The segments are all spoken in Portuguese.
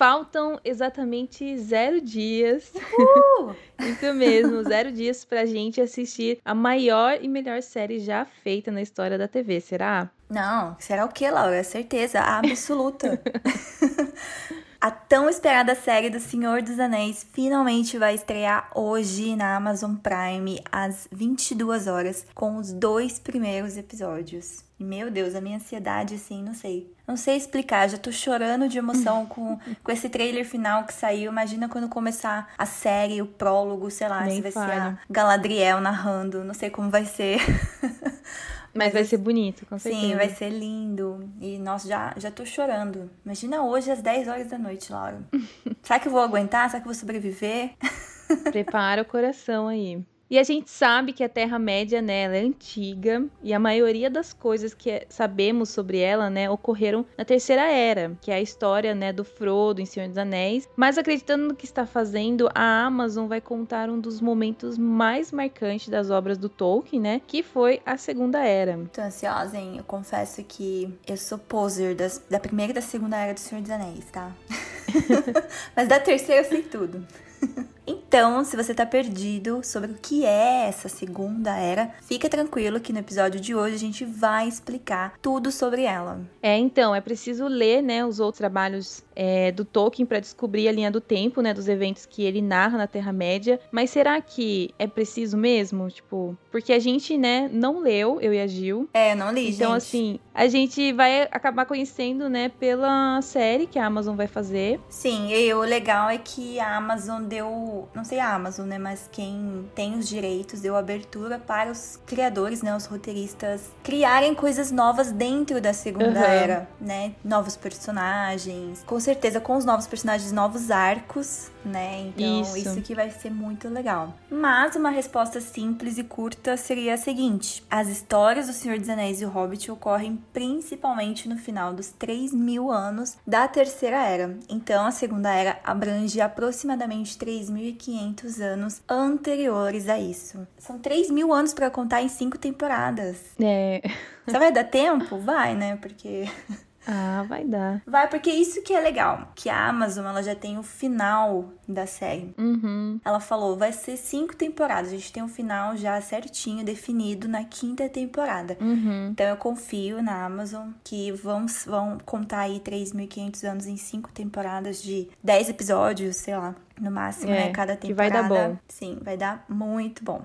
Faltam exatamente zero dias. Uh! Isso mesmo, zero dias pra gente assistir a maior e melhor série já feita na história da TV, será? Não, será o que, Laura? Certeza absoluta. A tão esperada série do Senhor dos Anéis finalmente vai estrear hoje na Amazon Prime às 22 horas com os dois primeiros episódios. E, meu Deus, a minha ansiedade, assim, não sei. Não sei explicar, já tô chorando de emoção com, com esse trailer final que saiu. Imagina quando começar a série, o prólogo, sei lá, Nem se vai fala. ser a Galadriel narrando, não sei como vai ser. Mas vai ser bonito, com certeza. Sim, vai ser lindo. E, nossa, já, já tô chorando. Imagina hoje às 10 horas da noite, Laura. Será que eu vou aguentar? Será que eu vou sobreviver? Prepara o coração aí. E a gente sabe que a Terra-média, né, ela é antiga e a maioria das coisas que sabemos sobre ela, né, ocorreram na Terceira Era, que é a história, né, do Frodo em Senhor dos Anéis. Mas acreditando no que está fazendo, a Amazon vai contar um dos momentos mais marcantes das obras do Tolkien, né, que foi a Segunda Era. Tô ansiosa, hein? Eu confesso que eu sou poser das, da primeira e da segunda era do Senhor dos Anéis, tá? Mas da terceira eu sei tudo. Então, se você tá perdido sobre o que é essa segunda era, fica tranquilo que no episódio de hoje a gente vai explicar tudo sobre ela. É, então, é preciso ler, né, os outros trabalhos é, do Tolkien para descobrir a linha do tempo, né, dos eventos que ele narra na Terra-média. Mas será que é preciso mesmo? Tipo, porque a gente, né, não leu, eu e a Gil. É, não li, Então, gente. assim, a gente vai acabar conhecendo, né, pela série que a Amazon vai fazer. Sim, e o legal é que a Amazon deu, não sei a Amazon, né, mas quem tem os direitos deu abertura para os criadores, né, os roteiristas criarem coisas novas dentro da segunda Uhum. era, né? Novos personagens, com certeza com os novos personagens, novos arcos, né? Então Isso. isso que vai ser muito legal. Mas uma resposta simples e curta seria a seguinte: as histórias do Senhor dos Anéis e o Hobbit ocorrem principalmente no final dos 3 mil anos da Terceira Era. Então a Segunda Era abrange aproximadamente 3.500 anos anteriores a isso. São 3 mil anos para contar em cinco temporadas. É. Você vai dar tempo? Vai, né? Porque Ah, vai dar. vai, porque isso que é legal, que a Amazon ela já tem o final da série. Uhum. Ela falou, vai ser cinco temporadas. A gente tem um final já certinho, definido na quinta temporada. Uhum. Então eu confio na Amazon que vão, vão contar aí 3.500 anos em cinco temporadas de 10 episódios, sei lá, no máximo, É, né? Cada que vai temporada. dar bom. Sim, vai dar muito bom.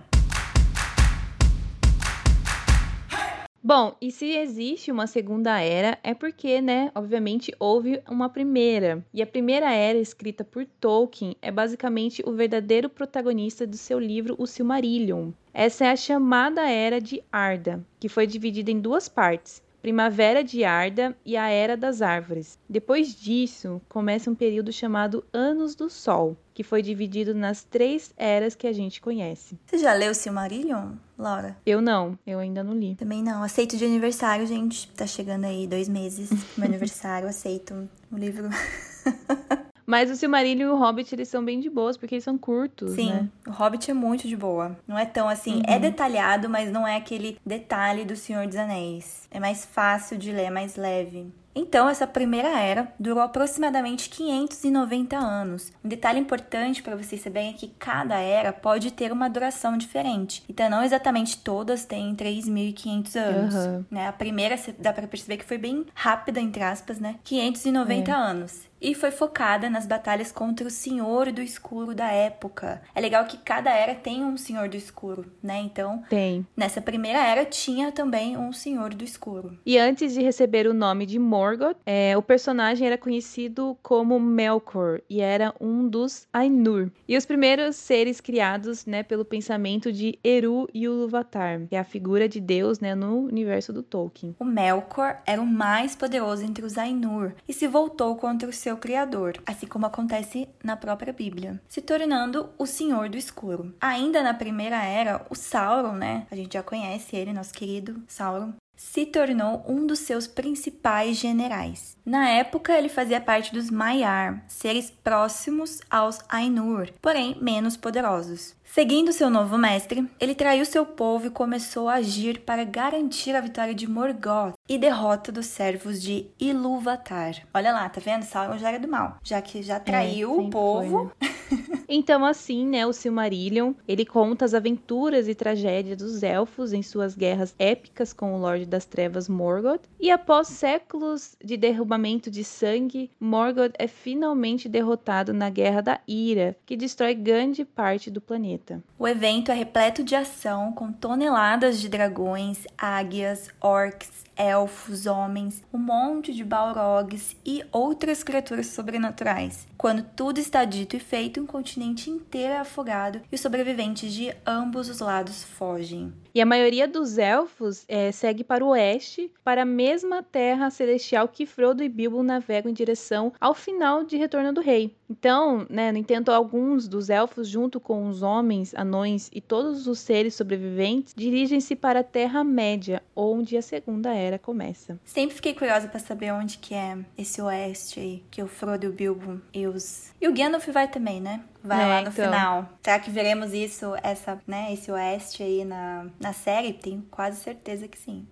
Bom, e se existe uma segunda era, é porque, né, obviamente houve uma primeira. E a primeira era, escrita por Tolkien, é basicamente o verdadeiro protagonista do seu livro O Silmarillion. Essa é a chamada Era de Arda, que foi dividida em duas partes. Primavera de Arda e a Era das Árvores. Depois disso, começa um período chamado Anos do Sol, que foi dividido nas três eras que a gente conhece. Você já leu Silmarillion, Laura? Eu não, eu ainda não li. Também não. Aceito de aniversário, gente. Tá chegando aí dois meses. Meu aniversário, aceito o livro. Mas o Silmarillion e o Hobbit, eles são bem de boas, porque eles são curtos, Sim, né? o Hobbit é muito de boa. Não é tão assim. É detalhado, mas não é aquele detalhe do Senhor dos Anéis. É mais fácil de ler, é mais leve. Então, essa primeira era durou aproximadamente 590 anos. Um detalhe importante para vocês saberem é que cada era pode ter uma duração diferente. Então, não exatamente todas têm 3.500 anos. Aham. Né? A primeira dá para perceber que foi bem rápida, entre aspas, né? 590 anos. E foi focada nas batalhas contra o Senhor do Escuro da época. É legal que cada era tem um Senhor do Escuro, né? Então, Tem. nessa primeira era tinha também um Senhor do Escuro. E antes de receber o nome de Morgoth, é, o personagem era conhecido como Melkor e era um dos Ainur. E os primeiros seres criados, né, pelo pensamento de Eru Ilúvatar, que é a figura de Deus, né, no universo do Tolkien. O Melkor era o mais poderoso entre os Ainur e se voltou contra o seu criador, assim como acontece na própria Bíblia, se tornando o Senhor do Escuro. Ainda na primeira era, o Sauron, né? A gente já conhece ele, nosso querido Sauron. se tornou um dos seus principais generais. Na época, ele fazia parte dos Maiar, seres próximos aos Ainur, porém menos poderosos. Seguindo seu novo mestre, ele traiu seu povo e começou a agir para garantir a vitória de Morgoth e derrota dos servos de Ilúvatar. Olha lá, tá vendo? Sauron já era do mal, já que já traiu é, o povo. Foi, né? então, assim, né, o Silmarillion, ele conta as aventuras e tragédias dos elfos em suas guerras épicas com o Lorde das Trevas Morgoth, e após séculos de derrubamento de sangue, Morgoth é finalmente derrotado na Guerra da Ira, que destrói grande parte do planeta O evento é repleto de ação, com toneladas de dragões, águias, orcs, elfos, homens, um monte de balrogs e outras criaturas sobrenaturais. Quando tudo está dito e feito, um continente inteiro é afogado e os sobreviventes de ambos os lados fogem. E a maioria dos elfos é, segue para o oeste, para a mesma terra celestial que Frodo e Bilbo navegam em direção ao final de Retorno do Rei. Então, né, no entanto, alguns dos elfos, junto com os homens, anões e todos os seres sobreviventes, dirigem-se para a Terra-média, onde a Segunda Era começa. Sempre fiquei curiosa para saber onde que é esse oeste aí, que o Frodo e o Bilbo e os... E o Gandalf vai também, né? Vai é, lá no então. final. Será que veremos isso, essa, né, esse oeste aí na, na série? Tenho quase certeza que sim.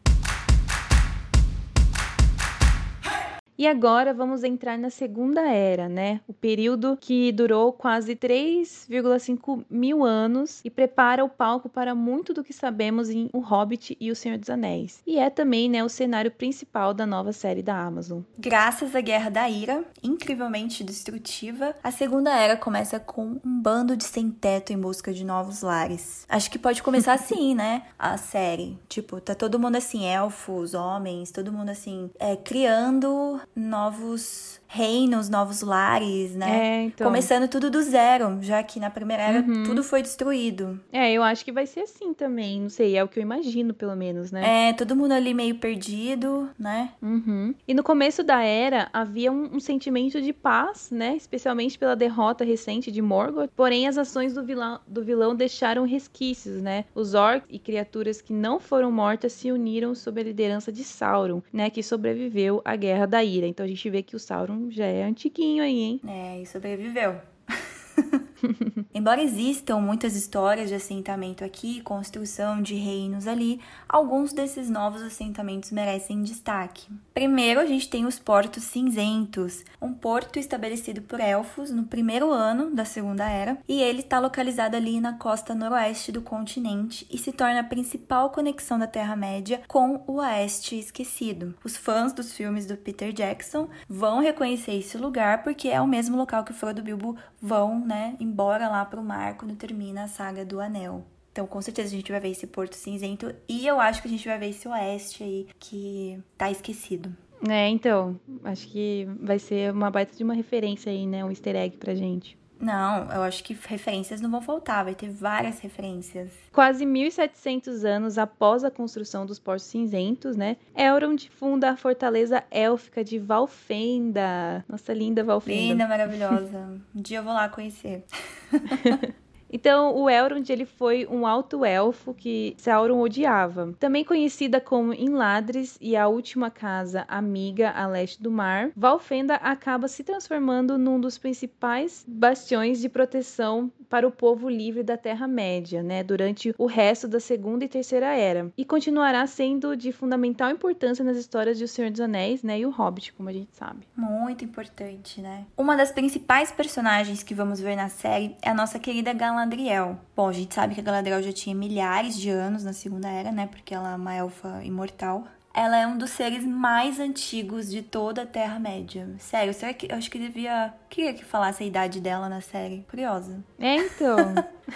E agora vamos entrar na Segunda Era, né? O período que durou quase 3,5 mil anos e prepara o palco para muito do que sabemos em O Hobbit e O Senhor dos Anéis. E é também né, o cenário principal da nova série da Amazon. Graças à Guerra da Ira, incrivelmente destrutiva, a Segunda Era começa com um bando de sem-teto em busca de novos lares. Acho que pode começar assim, né? A série. Tipo, tá todo mundo assim, elfos, homens, todo mundo assim, é, criando novos reinos, novos lares, né? É, então... Começando tudo do zero, já que na primeira era uhum. tudo foi destruído. É, eu acho que vai ser assim também, não sei, é o que eu imagino, pelo menos, né? É, todo mundo ali meio perdido, né? Uhum. E no começo da era havia um, um, sentimento de paz, né? Especialmente pela derrota recente de Morgoth. Porém, as ações do vilão, do vilão deixaram resquícios, né? Os orcs e criaturas que não foram mortas se uniram sob a liderança de Sauron, né? Que sobreviveu à Guerra da Ira. Então a gente vê que o Sauron já é antiguinho aí, hein? É, e sobreviveu. Embora existam muitas histórias de assentamento aqui, construção de reinos ali, alguns desses novos assentamentos merecem destaque. Primeiro, a gente tem os Portos Cinzentos, um porto estabelecido por elfos no primeiro ano da Segunda Era, e ele está localizado ali na costa noroeste do continente e se torna a principal conexão da Terra-média com o Oeste Esquecido. Os fãs dos filmes do Peter Jackson vão reconhecer esse lugar porque é o mesmo local que Frodo e Bilbo vão, né, embora lá pro mar quando termina a saga do Anel. Então, com certeza a gente vai ver esse Porto Cinzento e eu acho que a gente vai ver esse oeste aí que tá esquecido. É, então, acho que vai ser uma baita de uma referência aí, né? Um easter egg pra gente. Não, eu acho que referências não vão faltar, vai ter várias referências. Quase 1700 anos após a construção dos Portos Cinzentos, né? Elrond funda a fortaleza élfica de Valfenda. Nossa linda Valfenda. Linda, maravilhosa. um dia eu vou lá conhecer. Então, o Elrond ele foi um alto elfo que Sauron odiava. Também conhecida como Inladris e a última casa amiga a leste do mar, Valfenda acaba se transformando num dos principais bastiões de proteção para o povo livre da Terra-média, né, durante o resto da Segunda e Terceira Era, e continuará sendo de fundamental importância nas histórias de O Senhor dos Anéis, né, e O Hobbit, como a gente sabe. Muito importante, né? Uma das principais personagens que vamos ver na série é a nossa querida Galadriel. Bom, a gente sabe que a Galadriel já tinha milhares de anos na Segunda Era, né, porque ela é uma elfa imortal ela é um dos seres mais antigos de toda a Terra-média. Sério, será que eu acho que devia. Queria que falasse a idade dela na série. Curiosa. É, então.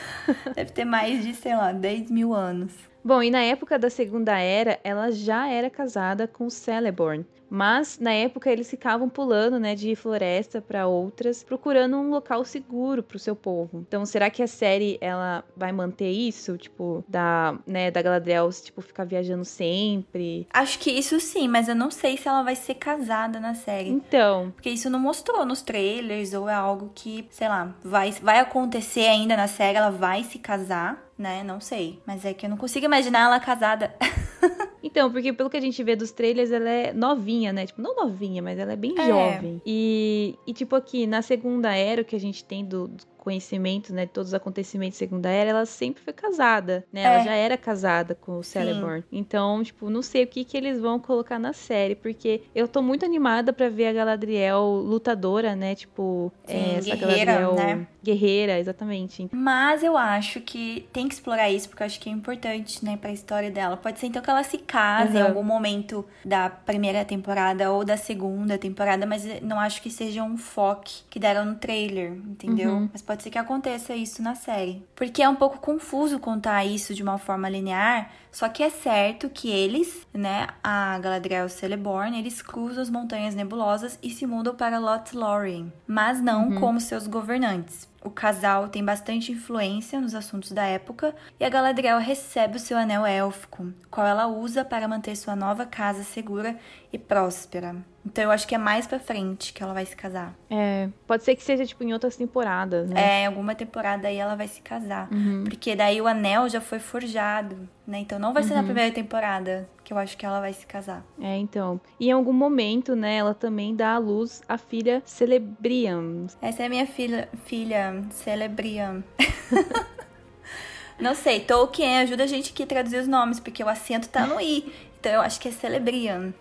Deve ter mais de, sei lá, 10 mil anos. Bom, e na época da Segunda Era, ela já era casada com Celeborn. Mas na época eles ficavam pulando, né, de floresta para outras, procurando um local seguro para o seu povo. Então, será que a série ela vai manter isso, tipo, da, né, da Galadriel, tipo, ficar viajando sempre? Acho que isso sim, mas eu não sei se ela vai ser casada na série. Então, porque isso não mostrou nos trailers ou é algo que, sei lá, vai vai acontecer ainda na série, ela vai se casar, né? Não sei, mas é que eu não consigo imaginar ela casada. Então, porque pelo que a gente vê dos trailers, ela é novinha, né? Tipo, não novinha, mas ela é bem É. jovem. E, e, tipo, aqui, na segunda era, o que a gente tem do, do conhecimento, né? De todos os acontecimentos da segunda era, ela sempre foi casada, né? Ela É. já era casada com o Celeborn. Então, tipo, não sei o que que eles vão colocar na série, porque eu tô muito animada pra ver a Galadriel lutadora, né? Tipo, Sim, é, essa guerreira, Galadriel né? guerreira, exatamente. Mas eu acho que tem que explorar isso, porque eu acho que é importante, né, pra história dela. Pode ser então que ela se case em Aham. algum momento da primeira temporada ou da segunda temporada, mas não acho que seja um foco que deram no trailer, entendeu? Uhum. Mas pode ser que aconteça isso na série. Porque é um pouco confuso contar isso de uma forma linear, só que é certo que eles, né, a Galadriel e Celeborn, eles cruzam as montanhas nebulosas e se mudam para Lothlórien, mas não como seus governantes. O casal tem bastante influência nos assuntos da época e a Galadriel recebe o seu anel élfico, qual ela usa para manter sua nova casa segura e próspera. Então eu acho que é mais pra frente que ela vai se casar. É, pode ser que seja, tipo, em outras temporadas, né? É, em alguma temporada aí ela vai se casar. Porque daí o anel já foi forjado, né? Então não vai ser na primeira temporada que eu acho que ela vai se casar. É, então. E em algum momento, né, ela também dá à luz a filha Celebrian. Essa é a minha filha, filha Celebrian. Não sei, Tolkien ajuda a gente aqui a traduzir os nomes, porque o acento tá no i. Então eu acho que é Celebrian.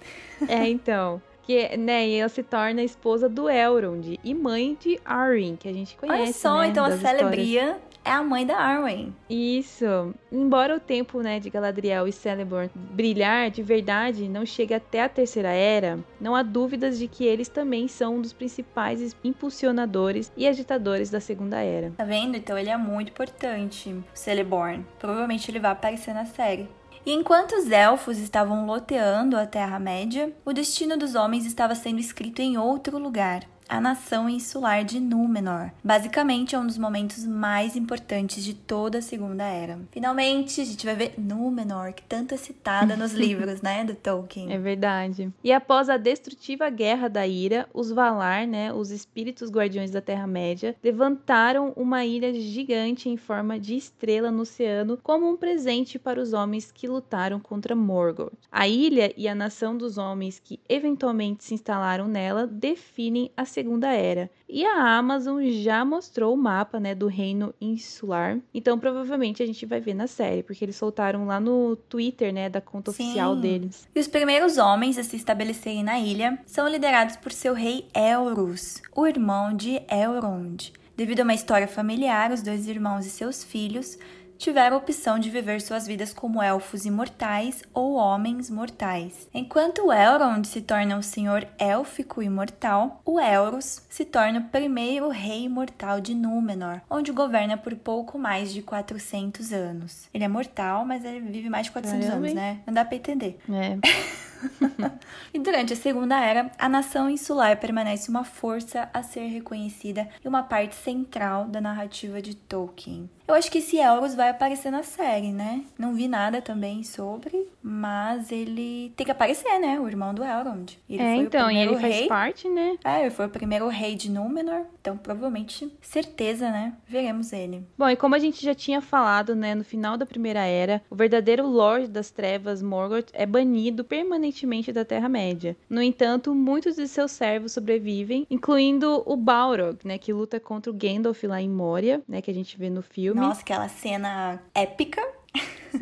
É, então. Que, né, e ela se torna a esposa do Elrond e mãe de Arryn, que a gente conhece, Olha só, né, então a histórias. Celebrian é a mãe da Arwen. Isso. Embora o tempo, né, de Galadriel e Celeborn brilhar de verdade não chegue até a Terceira Era, não há dúvidas de que eles também são um dos principais impulsionadores e agitadores da Segunda Era. Tá vendo? Então ele é muito importante, o Celeborn. Provavelmente ele vai aparecer na série. E enquanto os elfos estavam loteando a Terra-média, o destino dos homens estava sendo escrito em outro lugar. A nação insular de Númenor. Basicamente é um dos momentos mais importantes de toda a Segunda Era. Finalmente, a gente vai ver Númenor, que tanto é citada nos livros, né, do Tolkien. É verdade. E após a destrutiva Guerra da Ira, os Valar, né, os espíritos guardiões da Terra-média, levantaram uma ilha gigante em forma de estrela no oceano como um presente para os homens que lutaram contra Morgoth. A ilha e a nação dos homens que eventualmente se instalaram nela definem a Segunda Era. E a Amazon já mostrou o mapa, né, do reino insular. Então, provavelmente a gente vai ver na série, porque eles soltaram lá no Twitter, né, da conta Sim. oficial deles. E os primeiros homens a se estabelecerem na ilha são liderados por seu rei Elrus, o irmão de Elrond. Devido a uma história familiar, os dois irmãos e seus filhos tiveram a opção de viver suas vidas como elfos imortais ou homens mortais. Enquanto Elrond se torna o senhor élfico imortal, o Elrus se torna o primeiro rei imortal de Númenor, onde governa por pouco mais de 400 anos. Ele é mortal, mas ele vive mais de 400 Caramba, anos, né? Não dá pra entender. É. E durante a Segunda Era, a nação insular permanece uma força a ser reconhecida e uma parte central da narrativa de Tolkien. Eu acho que esse Elros vai aparecer na série, né? Não vi nada também sobre, mas ele tem que aparecer, né? O irmão do Elrond. Ele é, então, o e ele faz rei. parte, né? É, ele foi o primeiro rei de Númenor, então provavelmente, certeza, né? Veremos ele. Bom, e como a gente já tinha falado, né, no final da Primeira Era, o verdadeiro Lorde das Trevas, Morgoth, é banido permanentemente da Terra-média. No entanto, muitos de seus servos sobrevivem, incluindo o Balrog, né, que luta contra o Gandalf lá em Moria, né, que a gente vê no filme. Nossa, aquela cena épica.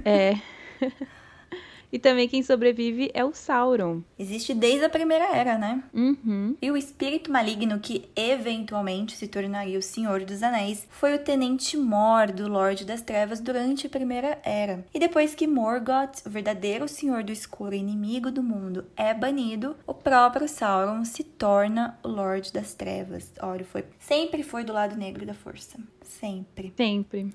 É. e também quem sobrevive é o Sauron. Existe desde a Primeira Era, né? Uhum. E o espírito maligno que eventualmente se tornaria o Senhor dos Anéis foi o Tenente Mor do Lorde das Trevas durante a Primeira Era. E depois que Morgoth, o verdadeiro Senhor do Escuro e inimigo do mundo, é banido, o próprio Sauron se torna o Lorde das Trevas. Olha, foi sempre foi do lado negro da força, sempre. Sempre.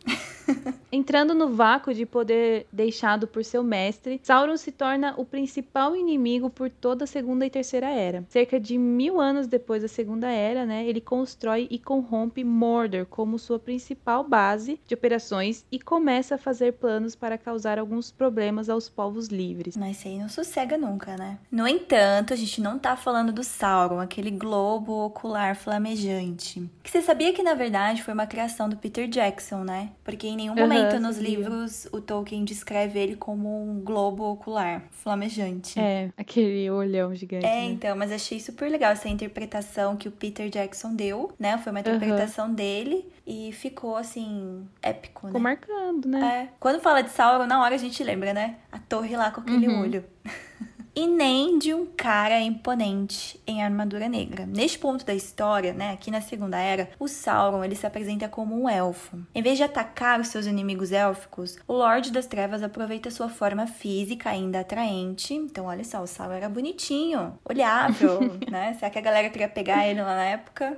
Entrando no vácuo de poder deixado por seu mestre, Sauron se torna o principal inimigo por toda a Segunda e Terceira Era. Cerca de mil anos depois da Segunda Era, né, ele constrói e corrompe Mordor como sua principal base de operações e começa a fazer planos para causar alguns problemas aos povos livres. Mas isso aí não sossega nunca, né? No entanto, a gente não tá falando do Sauron, aquele globo ocular flamejante. Que você sabia que na verdade foi uma criação do Peter Jackson, né? Porque em nenhum momento nos livros o Tolkien descreve ele como um globo ocular flamejante. É, aquele olhão gigante. É, né? então, mas achei super legal essa interpretação que o Peter Jackson deu, né? Foi uma interpretação dele e ficou assim, épico, Ficou né? marcando, né? É. Quando fala de Sauron, na hora a gente lembra, né? A torre lá com aquele Uhum. olho. e nem de um cara imponente em armadura negra. Neste ponto da história, né, aqui na Segunda Era, o Sauron ele se apresenta como um elfo. Em vez de atacar os seus inimigos élficos, o Lorde das Trevas aproveita sua forma física ainda atraente. Então, olha só, o Sauron era bonitinho, olhável, né? Será que a galera queria pegar ele lá na época?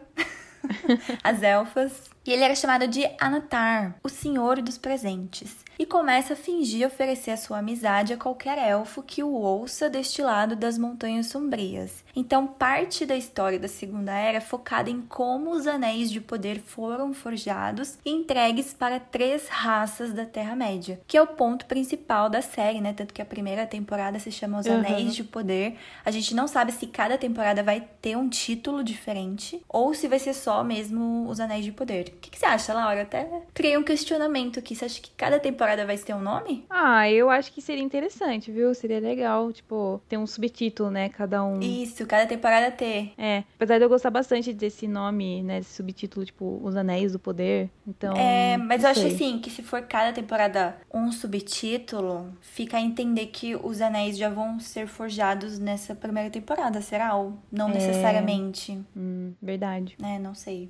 As elfas. E ele era chamado de Anatar, o Senhor dos Presentes, e começa a fingir oferecer a sua amizade a qualquer elfo que o ouça deste lado das Montanhas Sombrias. Então, parte da história da Segunda Era é focada em como os anéis de poder foram forjados e entregues para três raças da Terra-média, que é o ponto principal da série, né? Tanto que a primeira temporada se chama Os Uhum. Anéis de Poder. A gente não sabe se cada temporada vai ter um título diferente ou se vai ser só mesmo Os Anéis de Poder. O que, que você acha, Laura? Até criei um questionamento aqui. Você acha que cada temporada vai ter um nome? Ah, eu acho que seria interessante, viu? Seria legal, tipo, ter um subtítulo, né? Cada um. Isso, cada temporada ter. É, apesar de eu gostar bastante desse nome, né? Desse subtítulo, tipo, Os Anéis do Poder. Então. É, mas eu acho assim que se for cada temporada um subtítulo, fica a entender que os anéis já vão ser forjados nessa primeira temporada, será? Ou não É. necessariamente, Hum, verdade. né? Não sei.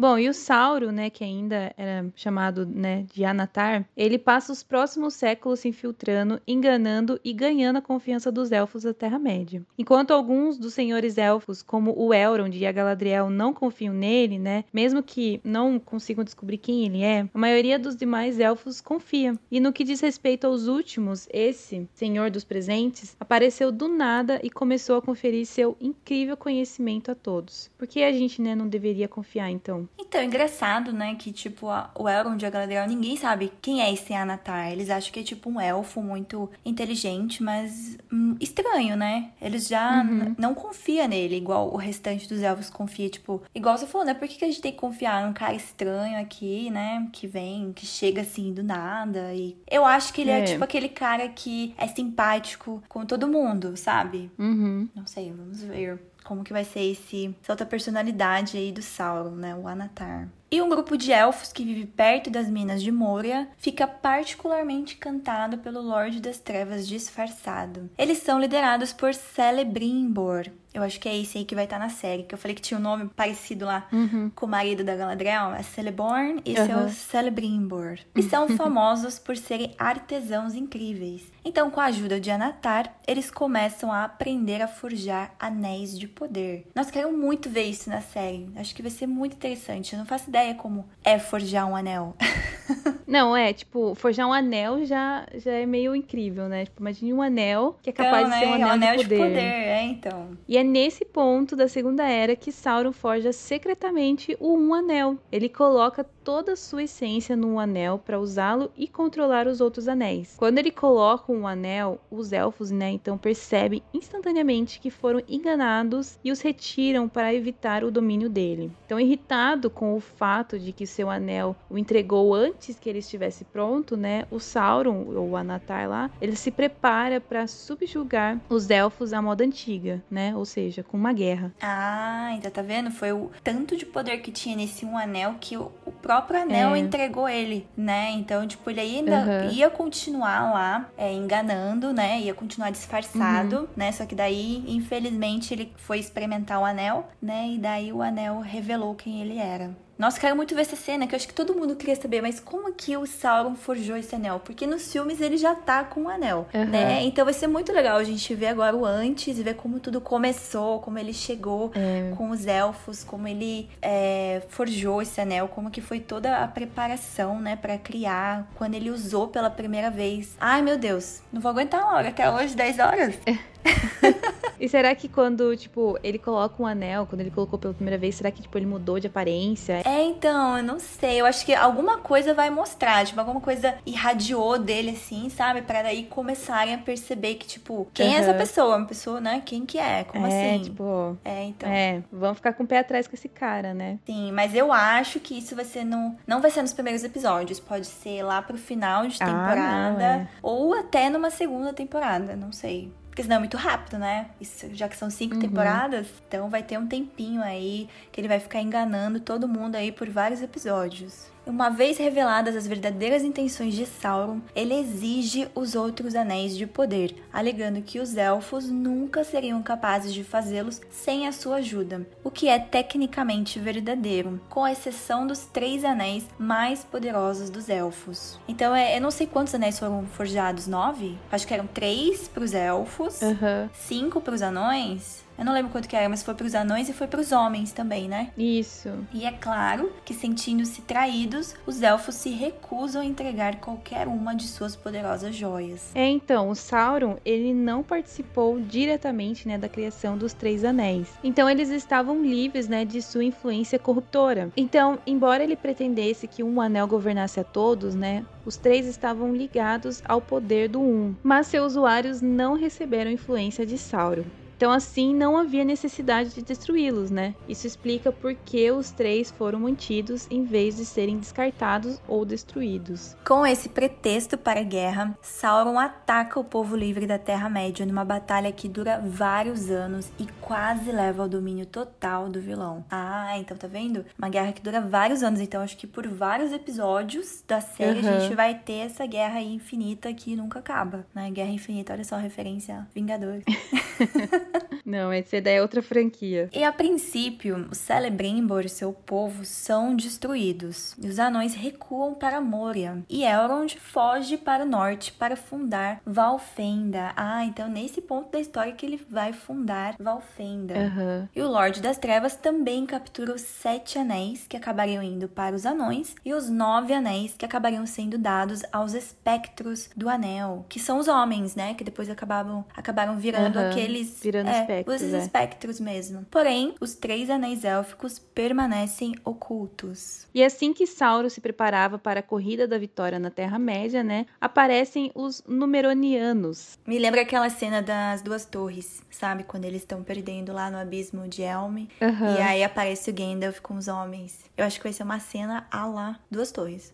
Bom, e o Sauro, né, que ainda era chamado, né, de Anatar, ele passa os próximos séculos se infiltrando, enganando e ganhando a confiança dos elfos da Terra-média. Enquanto alguns dos senhores elfos, como o Elrond e a Galadriel, não confiam nele, né, mesmo que não consigam descobrir quem ele é, a maioria dos demais elfos confia. E no que diz respeito aos últimos, esse, Senhor dos Presentes, apareceu do nada e começou a conferir seu incrível conhecimento a todos. Por que a gente, né, não deveria confiar, então? Então, engraçado, né, que tipo, a- o Elrond e a Galadriel, ninguém sabe quem é esse Anatar. Eles acham que é tipo um elfo muito inteligente, mas hum, estranho, né? Eles já n- não confiam nele, igual o restante dos elfos confia, tipo, igual você falou, né? Por que, que a gente tem que confiar num cara estranho aqui, né? Que vem, que chega assim do nada. E eu acho que ele é, É. tipo aquele cara que é simpático com todo mundo, sabe? Uhum. Não sei, vamos ver como que vai ser esse, essa outra personalidade aí do Sauron, né? O Anatar. E um grupo de elfos que vive perto das minas de Moria fica particularmente encantado pelo Lorde das Trevas disfarçado. Eles são liderados por Celebrimbor. Eu acho que é esse aí que vai estar na série, que eu falei que tinha um nome parecido lá Uhum. com o marido da Galadriel, é Celeborn e Aham. seu Celebrimbor. E são famosos por serem artesãos incríveis. Então, com a ajuda de Anatar, eles começam a aprender a forjar anéis de poder. Nossa, quero muito ver isso na série. Acho que vai ser muito interessante. Eu não faço ideia como é forjar um anel. Não, é, tipo, forjar um anel já, já é meio incrível, né? Tipo, imagine um anel que é capaz Então, de ser um né, anel, é de, poder. é, então. E é nesse ponto da Segunda Era que Sauron forja secretamente o Um Anel. Ele coloca toda a sua essência no anel para usá-lo e controlar os outros anéis. Quando ele coloca um anel, os elfos, né, então percebem instantaneamente que foram enganados e os retiram para evitar o domínio dele. Então, irritado com o fato de que seu anel o entregou antes que ele estivesse pronto, né, o Sauron, ou Anatar lá, ele se prepara para subjugar os elfos à moda antiga, né, ou seja, com uma guerra. Ah, então tá vendo? Foi o tanto de poder que tinha nesse um anel que o, próprio anel É. entregou ele, né? Então, tipo, ele ainda Aham. ia continuar lá é, enganando, né? Ia continuar disfarçado, Uhum. né? Só que daí, infelizmente, ele foi experimentar o anel, né? E daí o anel revelou quem ele era. Nossa, quero muito ver essa cena, que eu acho que todo mundo queria saber, mas como que o Sauron forjou esse anel? Porque nos filmes ele já tá com o anel, Aham. né? Então vai ser muito legal a gente ver agora o antes, ver como tudo começou, como ele chegou É, com os elfos, como ele é, forjou esse anel, como que foi toda a preparação, né, Pra criar, quando ele usou pela primeira vez. Ai, meu Deus, não vou aguentar uma hora, até hoje, 10 horas. E será que quando, tipo, ele coloca um anel, quando ele colocou pela primeira vez, será que, tipo, ele mudou de aparência? É, então, eu não sei. Eu acho que alguma coisa vai mostrar, tipo, alguma coisa irradiou dele, assim, sabe? Pra daí começarem a perceber que, tipo, quem uhum. é essa pessoa? Uma pessoa, né? Quem que é? Como é, assim? tipo... É, então. É, vamos ficar com o pé atrás com esse cara, né? Sim, mas eu acho que isso vai ser no... Não vai ser nos primeiros episódios, pode ser lá pro final de temporada. Ah, não, é. Ou até numa segunda temporada, não sei. Porque senão é muito rápido, né? Isso, já que são cinco uhum. temporadas, então vai ter um tempinho aí que ele vai ficar enganando todo mundo aí por vários episódios. Uma vez reveladas as verdadeiras intenções de Sauron, ele exige os outros anéis de poder, alegando que os elfos nunca seriam capazes de fazê-los sem a sua ajuda, o que é tecnicamente verdadeiro, com exceção dos três anéis mais poderosos dos elfos. Então, é, eu não sei quantos anéis foram forjados, nove? Acho que eram três para os elfos, uhum. cinco para os anões eu não lembro quanto que era, mas foi para os anões e foi para os homens também, né? Isso. E é claro que sentindo-se traídos, os elfos se recusam a entregar qualquer uma de suas poderosas joias. É, então, o Sauron, ele não participou diretamente, né, da criação dos Três Anéis. Então, eles estavam livres, né, de sua influência corruptora. Então, embora ele pretendesse que um anel governasse a todos, né, os três estavam ligados ao poder do Um, mas seus usuários não receberam influência de Sauron. Então, assim, não havia necessidade de destruí-los, né? Isso explica por que os três foram mantidos em vez de serem descartados ou destruídos. Com esse pretexto para a guerra, Sauron ataca o povo livre da Terra-média numa batalha que dura vários anos e quase leva ao domínio total do vilão. Ah, então tá vendo? Uma guerra que dura vários anos, então acho que por vários episódios da série uhum. a gente vai ter essa guerra aí infinita que nunca acaba, né? Guerra infinita, olha só a referência Vingadores. Não, essa daí é outra franquia. E a princípio, o Celebrimbor e seu povo são destruídos. E os anões recuam para Moria. E Elrond foge para o norte para fundar Valfenda. Ah, então nesse ponto da história que ele vai fundar Valfenda. Uhum. E o Lorde das Trevas também captura os sete anéis que acabariam indo para os anões e os nove anéis que acabariam sendo dados aos espectros do anel, que são os homens, né? Que depois acabavam, acabaram virando uhum. aqueles. Virando é, espectros. Os é. espectros mesmo. Porém, os três anéis élficos permanecem ocultos. E assim que Sauron se preparava para a corrida da vitória na Terra-média, né? Aparecem os Numeronianos. Me lembra aquela cena das duas torres, sabe? Quando eles estão perdendo lá no abismo de Helm. Uhum. E aí aparece o Gandalf com os homens. Eu acho que vai ser uma cena a lá duas torres.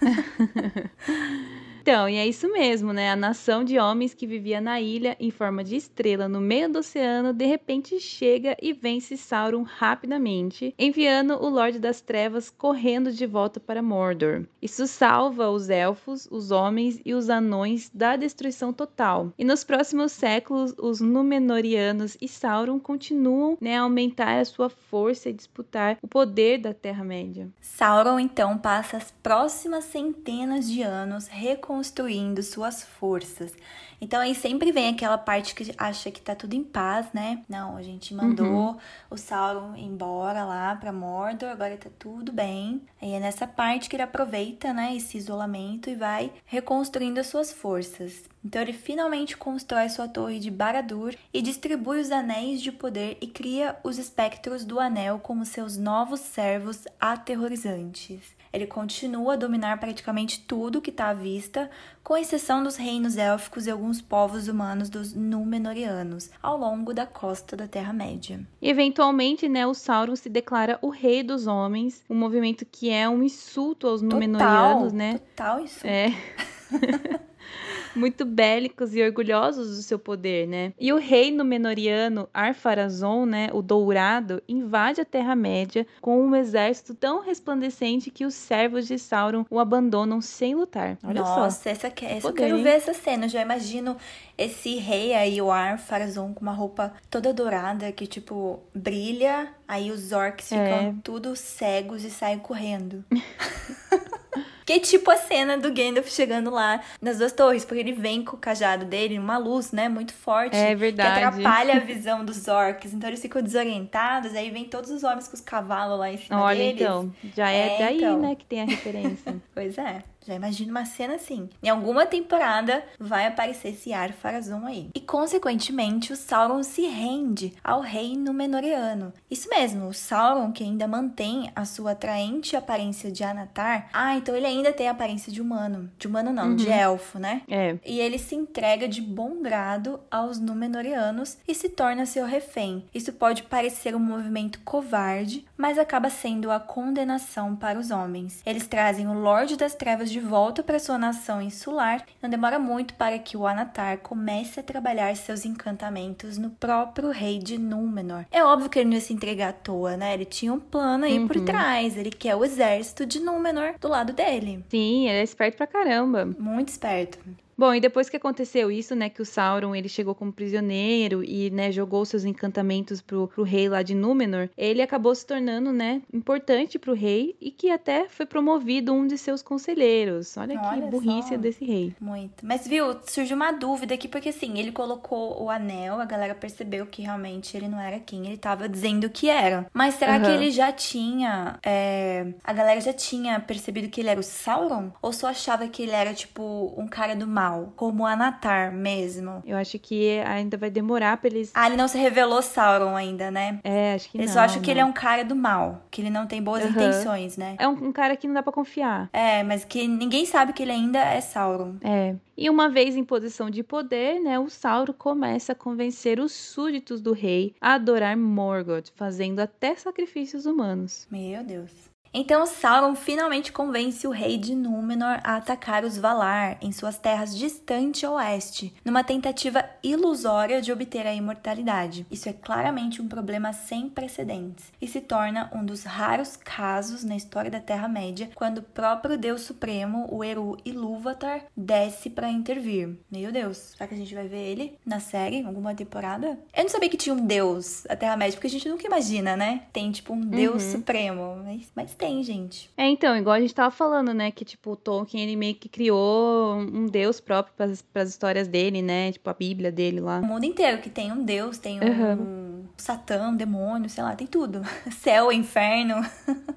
Então, e é isso mesmo, né? A nação de homens que vivia na ilha em forma de estrela no meio do oceano, de repente chega e vence Sauron rapidamente, enviando o Lorde das Trevas correndo de volta para Mordor. Isso salva os elfos, os homens e os anões da destruição total. E nos próximos séculos, os Númenóreanos e Sauron continuam né, a aumentar a sua força e disputar o poder da Terra-média. Sauron então passa as próximas centenas de anos reconstruindo suas forças. Então aí sempre vem aquela parte que acha que tá tudo em paz, né? Não, a gente mandou uhum. o Sauron embora lá pra Mordor, agora tá tudo bem. Aí é nessa parte que ele aproveita, né, esse isolamento e vai reconstruindo as suas forças. Então ele finalmente constrói sua torre de Baradur e distribui os anéis de poder e cria os espectros do anel como seus novos servos aterrorizantes. Ele continua a dominar praticamente tudo que está à vista, com exceção dos reinos élficos e alguns povos humanos dos Númenóreanos, ao longo da costa da Terra-média. Eventualmente, né, o Sauron se declara o rei dos homens, um movimento que é um insulto aos Númenóreanos, né? Total insulto. É. muito bélicos e orgulhosos do seu poder, né? E o rei Númenoriano Arpharazon, né, o Dourado, invade a Terra-média com um exército tão resplandecente que os servos de Sauron o abandonam sem lutar. Olha Nossa, só. essa, essa eu quero ver essa cena. Eu já imagino esse rei aí, o Arpharazon, com uma roupa toda dourada que, tipo, brilha. Aí os orcs ficam é. tudo cegos e saem correndo. Que é tipo a cena do Gandalf chegando lá nas duas torres, porque ele vem com o cajado dele, uma luz, né, muito forte. É verdade. Que atrapalha a visão dos orcs. Então eles ficam desorientados, aí vem todos os homens com os cavalos lá em cima Olha, deles. então, já é, é daí, então. né, que tem a referência. Pois é. Já imagino uma cena assim. Em alguma temporada vai aparecer esse ar Farazon aí. E consequentemente o Sauron se rende ao rei Númenóreano. Isso mesmo, o Sauron que ainda mantém a sua atraente aparência de Anatar. Ah, então ele ainda tem a aparência de humano. De humano não, uhum. de elfo, né? É. E ele se entrega de bom grado aos Númenóreanos e se torna seu refém. Isso pode parecer um movimento covarde, mas acaba sendo a condenação para os homens. Eles trazem o Lorde das Trevas de volta para sua nação insular, não demora muito para que o Anatar comece a trabalhar seus encantamentos no próprio rei de Númenor. É óbvio que ele não ia se entregar à toa, né? Ele tinha um plano aí uhum. por trás. Ele quer o exército de Númenor do lado dele. Sim, ele é esperto pra caramba. Muito esperto. Bom, e depois que aconteceu isso, né, que o Sauron ele chegou como prisioneiro e, né, jogou seus encantamentos pro, pro rei lá de Númenor, ele acabou se tornando, né, importante pro rei e que até foi promovido um de seus conselheiros. Olha, Olha que burrice só. desse rei. Muito. Mas viu, surgiu uma dúvida aqui porque assim, ele colocou o anel, a galera percebeu que realmente ele não era quem ele tava dizendo que era. Mas será uhum. que ele já tinha, é... a galera já tinha percebido que ele era o Sauron ou só achava que ele era tipo um cara do mal? Final, como Anatar mesmo. Eu acho que ainda vai demorar pra eles. Ah, ele não se revelou Sauron ainda, né? É, acho que não. Eles só acham que ele é um cara do mal, que ele não tem boas uhum. intenções, né? É um, um cara que não dá para confiar. É, mas que ninguém sabe que ele ainda é Sauron. É. E uma vez em posição de poder, né, o Sauron começa a convencer os súditos do rei a adorar Morgoth, fazendo até sacrifícios humanos. Meu Deus. Então Sauron finalmente convence o rei de Númenor a atacar os Valar em suas terras distante oeste, numa tentativa ilusória de obter a imortalidade. Isso é claramente um problema sem precedentes e se torna um dos raros casos na história da Terra-média quando o próprio Deus Supremo, o Eru Ilúvatar, desce para intervir. Meu Deus, será que a gente vai ver ele na série, em alguma temporada? Eu não sabia que tinha um Deus a Terra-média, porque a gente nunca imagina, né? Tem tipo um Deus uhum. Supremo, mas, mas tem, gente. É, então, igual a gente tava falando, né? Que, tipo, o Tolkien, ele meio que criou um deus próprio para as histórias dele, né? Tipo, a Bíblia dele lá. O mundo inteiro que tem um deus, tem um, uhum. Satã, demônio, sei lá, tem tudo. Céu, inferno.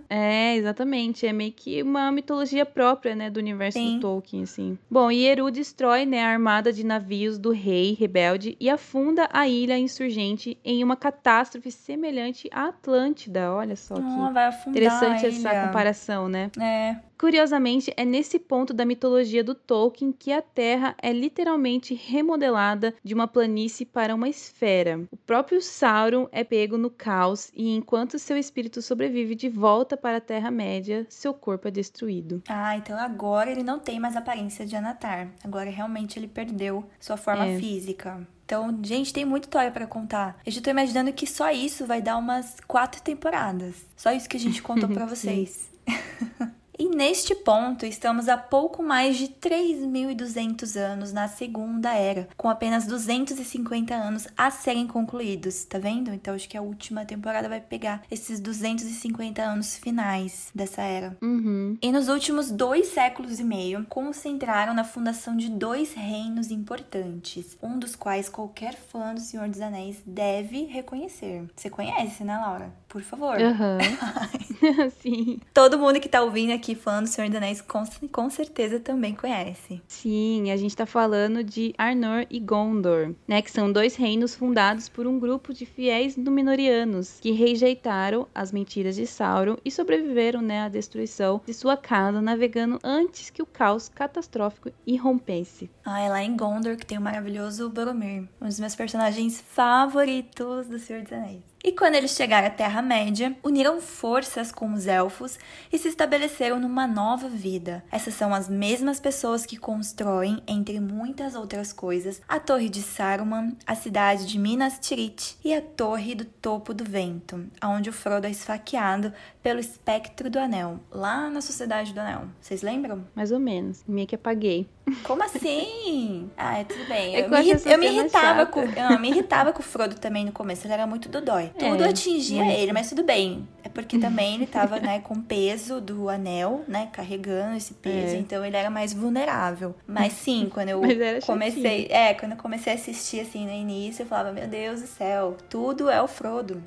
é, exatamente. É meio que uma mitologia própria, né? Do universo Sim. do Tolkien, assim. Bom, e Eru destrói, né? A armada de navios do rei rebelde e afunda a ilha insurgente em uma catástrofe semelhante à Atlântida. Olha só que oh, vai afundar interessante essa comparação, né? É. Curiosamente, é nesse ponto da mitologia do Tolkien que a Terra é literalmente remodelada de uma planície para uma esfera. O próprio Sauron é pego no caos e enquanto seu espírito sobrevive de volta para a Terra-média, seu corpo é destruído. Ah, então agora ele não tem mais aparência de Anatar. Agora realmente ele perdeu sua forma é. física. Então, gente, tem muita história para contar. Eu já tô imaginando que só isso vai dar umas quatro temporadas. Só isso que a gente contou para vocês. E neste ponto, estamos a pouco mais de 3.200 anos na Segunda Era, com apenas 250 anos a serem concluídos, tá vendo? Então acho que a última temporada vai pegar esses 250 anos finais dessa era. Uhum. E nos últimos dois séculos e meio, concentraram na fundação de dois reinos importantes, um dos quais qualquer fã do Senhor dos Anéis deve reconhecer. Você conhece, né, Laura? Por favor. Uhum. Sim. Todo mundo que tá ouvindo aqui aqui fã do Senhor dos Anéis com, com certeza também conhece. Sim, a gente tá falando de Arnor e Gondor, né? Que são dois reinos fundados por um grupo de fiéis Númenóreanos que rejeitaram as mentiras de Sauron e sobreviveram, né, à destruição de sua casa navegando antes que o caos catastrófico irrompesse. Ah, é lá em Gondor que tem o maravilhoso Boromir, um dos meus personagens favoritos do Senhor dos Anéis. E quando eles chegaram à Terra-média, uniram forças com os elfos e se estabeleceram numa nova vida. Essas são as mesmas pessoas que constroem, entre muitas outras coisas, a Torre de Saruman, a cidade de Minas Tirith e a Torre do Topo do Vento, onde o Frodo é esfaqueado pelo espectro do Anel, lá na Sociedade do Anel. Vocês lembram? Mais ou menos. Meio que apaguei. Como assim? Ah, é tudo bem. É eu, me, eu me irritava com, eu me irritava com o Frodo também no começo. Ele era muito dodói. É, tudo atingia é. ele, mas tudo bem. É porque também ele tava, né, com peso do anel, né, carregando esse peso, é. então ele era mais vulnerável. Mas sim, quando eu comecei, é, quando eu comecei a assistir assim no início, eu falava, meu Deus do céu, tudo é o Frodo.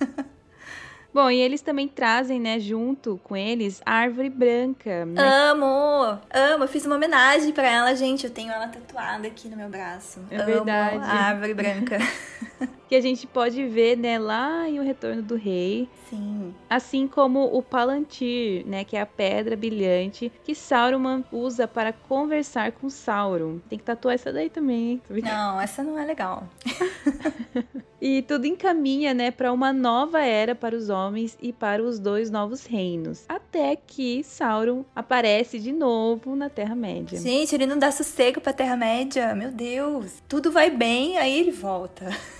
Bom, e eles também trazem, né, junto com eles, a árvore branca. Né? Amo! Amo! Eu fiz uma homenagem para ela, gente. Eu tenho ela tatuada aqui no meu braço. É verdade. Amo a árvore branca. que a gente pode ver, né, lá em O Retorno do Rei. Sim. Assim como o Palantir, né, que é a pedra brilhante que Sauron usa para conversar com Sauron. Tem que tatuar essa daí também, hein? Não, essa não é legal. e tudo encaminha, né, para uma nova era para os homens e para os dois novos reinos. Até que Sauron aparece de novo na Terra-média. Gente, ele não dá sossego para a Terra-média. Meu Deus. Tudo vai bem, aí ele volta.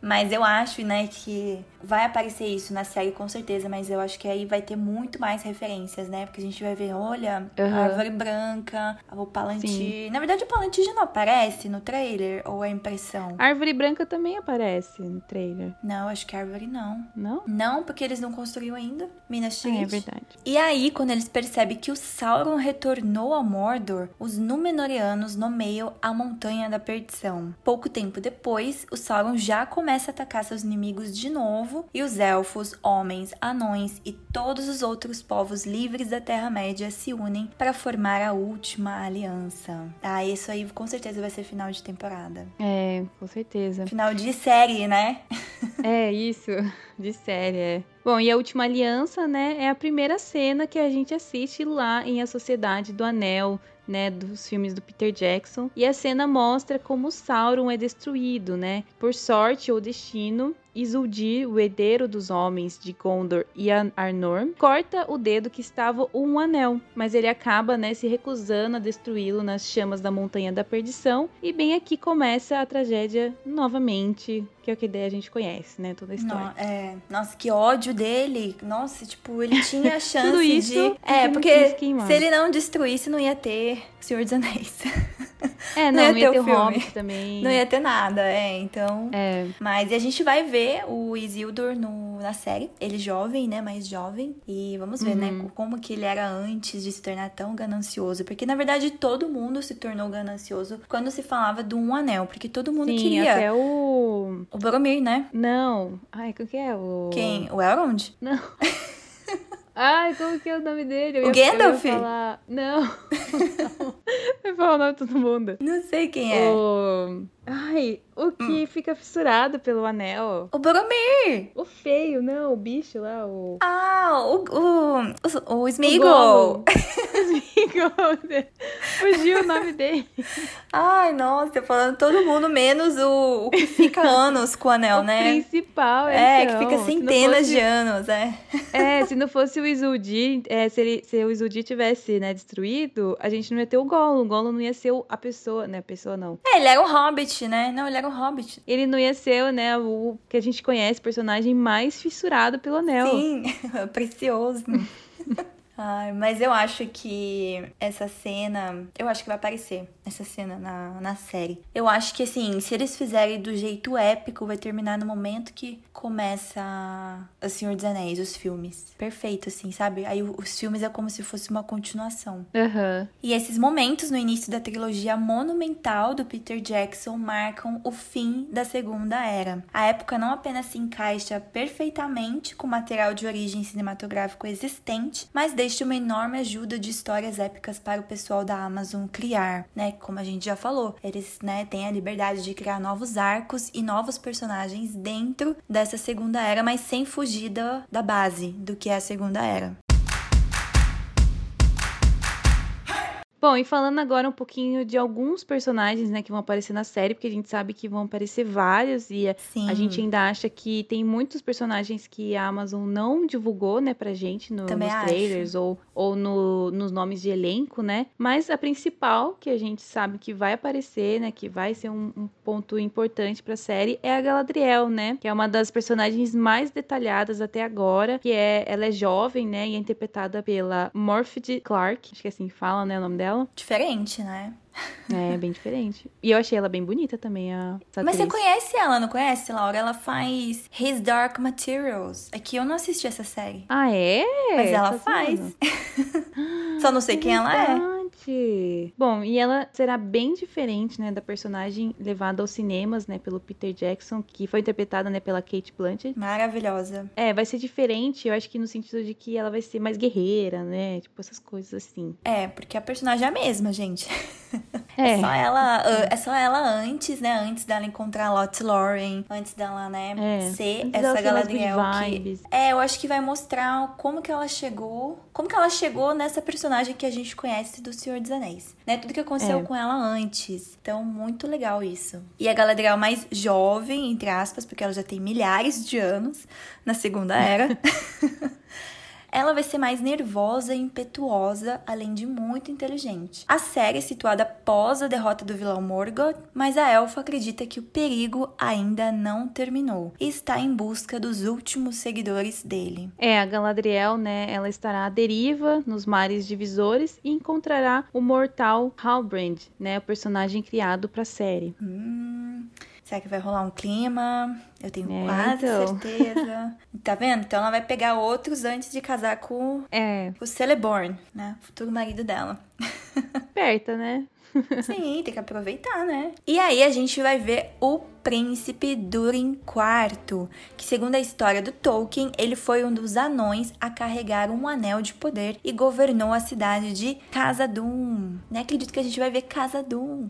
Mas eu acho, né, que vai aparecer isso na série com certeza, mas eu acho que aí vai ter muito mais referências, né? Porque a gente vai ver, olha, uhum. a árvore branca, o Palantir. Sim. Na verdade, o Palantir já não aparece no trailer, ou é impressão? A árvore branca também aparece no trailer. Não, acho que a árvore não. Não? Não, porque eles não construíram ainda Minas Tirith. É, é verdade. E aí, quando eles percebem que o Sauron retornou a Mordor, os Númenóreanos nomeiam a Montanha da Perdição. Pouco tempo depois, o Sauron já começa a atacar seus inimigos de novo novo, e os elfos, homens, anões e todos os outros povos livres da Terra-média se unem para formar a última aliança. Ah, isso aí com certeza vai ser final de temporada. É, com certeza. Final de série, né? é, isso, de série, é. Bom, e a última aliança, né, é a primeira cena que a gente assiste lá em A Sociedade do Anel, né, dos filmes do Peter Jackson. E a cena mostra como Sauron é destruído, né? Por sorte ou destino, Isildir, o herdeiro dos homens de Gondor e Arnor, corta o dedo que estava um anel, mas ele acaba, né, se recusando a destruí-lo nas chamas da Montanha da Perdição. E bem aqui começa a tragédia novamente, que é o que a gente conhece, né, toda a história. Não, é, nossa, que ódio dele. Nossa, tipo, ele tinha a chance Tudo isso de É, porque se ele não destruísse não ia ter Senhor dos Anéis. É, não, não ia, não ia ter, ter o Hobbit também. Não ia ter nada, é, então. É. Mas a gente vai ver o Isildur no, na série. Ele jovem, né? Mais jovem. E vamos ver, né, uhum. né? Como que ele era antes de se tornar tão ganancioso. Porque, na verdade, todo mundo se tornou ganancioso quando se falava do Um Anel. Porque todo mundo Sim, queria. Até o. O Boromir, né? Não. Ai, o que é? O. Quem? O Elrond? Não. Ai, como que é o nome dele? Eu o ia, Gandalf? falar... Não. Vai falar o nome de todo mundo. Não sei quem é. O... Ai, o que hum. fica fissurado pelo anel. O Boromir! O feio, não, o bicho lá, o... Ah, o... O, o, o Smeagol! O Smeagol! Fugiu o nome dele. Ai, nossa, falando todo mundo, menos o, o que fica anos com o anel, o né? O principal, é. Então, que fica centenas fosse... de anos, é. É, se não fosse o Isildir, é, se, ele, se o Isildir tivesse, né, destruído, a gente não ia ter o Gollum. O Gollum não ia ser a pessoa, né, a pessoa não. É, ele era um hobbit, Hobbit, né? Não, ele era um Hobbit. Ele não ia ser, né, o que a gente conhece, personagem mais fissurado pelo anel. Sim, precioso. Ai, mas eu acho que essa cena. Eu acho que vai aparecer essa cena na, na série. Eu acho que, assim, se eles fizerem do jeito épico, vai terminar no momento que começa O Senhor dos Anéis, os filmes. Perfeito, assim, sabe? Aí os filmes é como se fosse uma continuação. Uhum. E esses momentos no início da trilogia monumental do Peter Jackson marcam o fim da Segunda Era. A época não apenas se encaixa perfeitamente com o material de origem cinematográfico existente, mas deixa uma enorme ajuda de histórias épicas para o pessoal da Amazon criar, né? Como a gente já falou, eles, né, têm a liberdade de criar novos arcos e novos personagens dentro dessa segunda era, mas sem fugir da, da base do que é a segunda era. Bom, e falando agora um pouquinho de alguns personagens, né, que vão aparecer na série, porque a gente sabe que vão aparecer vários e Sim. a gente ainda acha que tem muitos personagens que a Amazon não divulgou, né, pra gente no, nos trailers ou, ou no, nos nomes de elenco, né? Mas a principal que a gente sabe que vai aparecer, né, que vai ser um, um ponto importante pra série é a Galadriel, né? Que é uma das personagens mais detalhadas até agora, que é ela é jovem, né, e é interpretada pela Morphy Clark, acho que é assim que fala, né, o nome dela dela. Diferente, né? É, bem diferente. E eu achei ela bem bonita também, a Mas você conhece ela, não conhece, Laura? Ela faz His Dark Materials. É que eu não assisti essa série. Ah, é? Mas ela tá faz. Só não sei é quem verdade. ela é. Bom, e ela será bem diferente, né, da personagem levada aos cinemas, né, pelo Peter Jackson, que foi interpretada, né, pela Kate Blanchett. Maravilhosa. É, vai ser diferente, eu acho que no sentido de que ela vai ser mais guerreira, né, tipo essas coisas assim. É, porque a personagem é a mesma, gente. É. é só ela, é só ela antes, né, antes dela encontrar a Lot Lauren, antes dela, né, é. ser antes essa Galadriel que... É, eu acho que vai mostrar como que ela chegou, como que ela chegou nessa personagem que a gente conhece do Senhor dos Anéis, né? Tudo que aconteceu é. com ela antes. Então, muito legal isso. E a Galadriel mais jovem, entre aspas, porque ela já tem milhares de anos na Segunda Era. ela vai ser mais nervosa e impetuosa, além de muito inteligente. A série é situada após a derrota do vilão Morgoth, mas a elfa acredita que o perigo ainda não terminou e está em busca dos últimos seguidores dele. É, a Galadriel, né, ela estará à deriva nos mares divisores e encontrará o mortal Halbrand, né, o personagem criado para a série. Hum... Será que vai rolar um clima? Eu tenho é, quase então. certeza. tá vendo? Então ela vai pegar outros antes de casar com, é. o Celeborn, né? Futuro marido dela. Perta, né? Sim, tem que aproveitar, né? E aí a gente vai ver o príncipe Durin IV, que segundo a história do Tolkien, ele foi um dos anões a carregar um anel de poder e governou a cidade de Khazad-dûm. Nem acredito que a gente vai ver Khazad-dûm.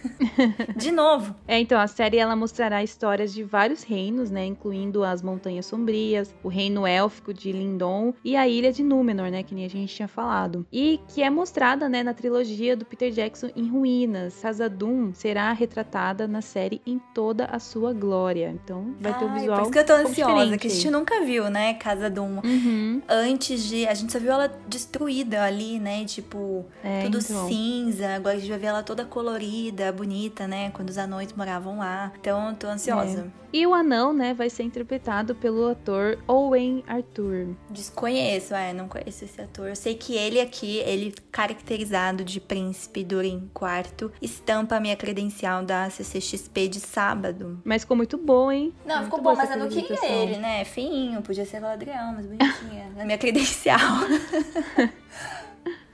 de novo. É, então a série ela mostrará histórias de vários reinos, né, incluindo as Montanhas Sombrias, o reino élfico de Lindon e a ilha de Númenor, né, que nem a gente tinha falado. E que é mostrada, né, na trilogia do Peter Jackson em ruínas. Khazad-dûm será retratada na série em toda a sua glória. Então vai Ai, ter um visual Por isso que eu tô ansiosa, que a gente nunca viu, né, Khazad-dûm. Uhum. Antes de... A gente só viu ela destruída ali, né, tipo, é, tudo então. cinza. Agora a gente vai ver ela toda colorida, bonita, né, quando os anões moravam lá. Então eu tô ansiosa. É. E o anão, né, vai ser interpretado pelo ator Owen Arthur. Desconheço, é, não conheço esse ator. Eu sei que ele aqui, ele caracterizado de príncipe Durin IV, estampa a minha credencial da CCXP de sábado. Mas ficou muito bom, hein? Não, muito ficou bom, mas eu não queria ele, né? Feinho, podia ser o Adriano, mas bonitinha. na minha credencial.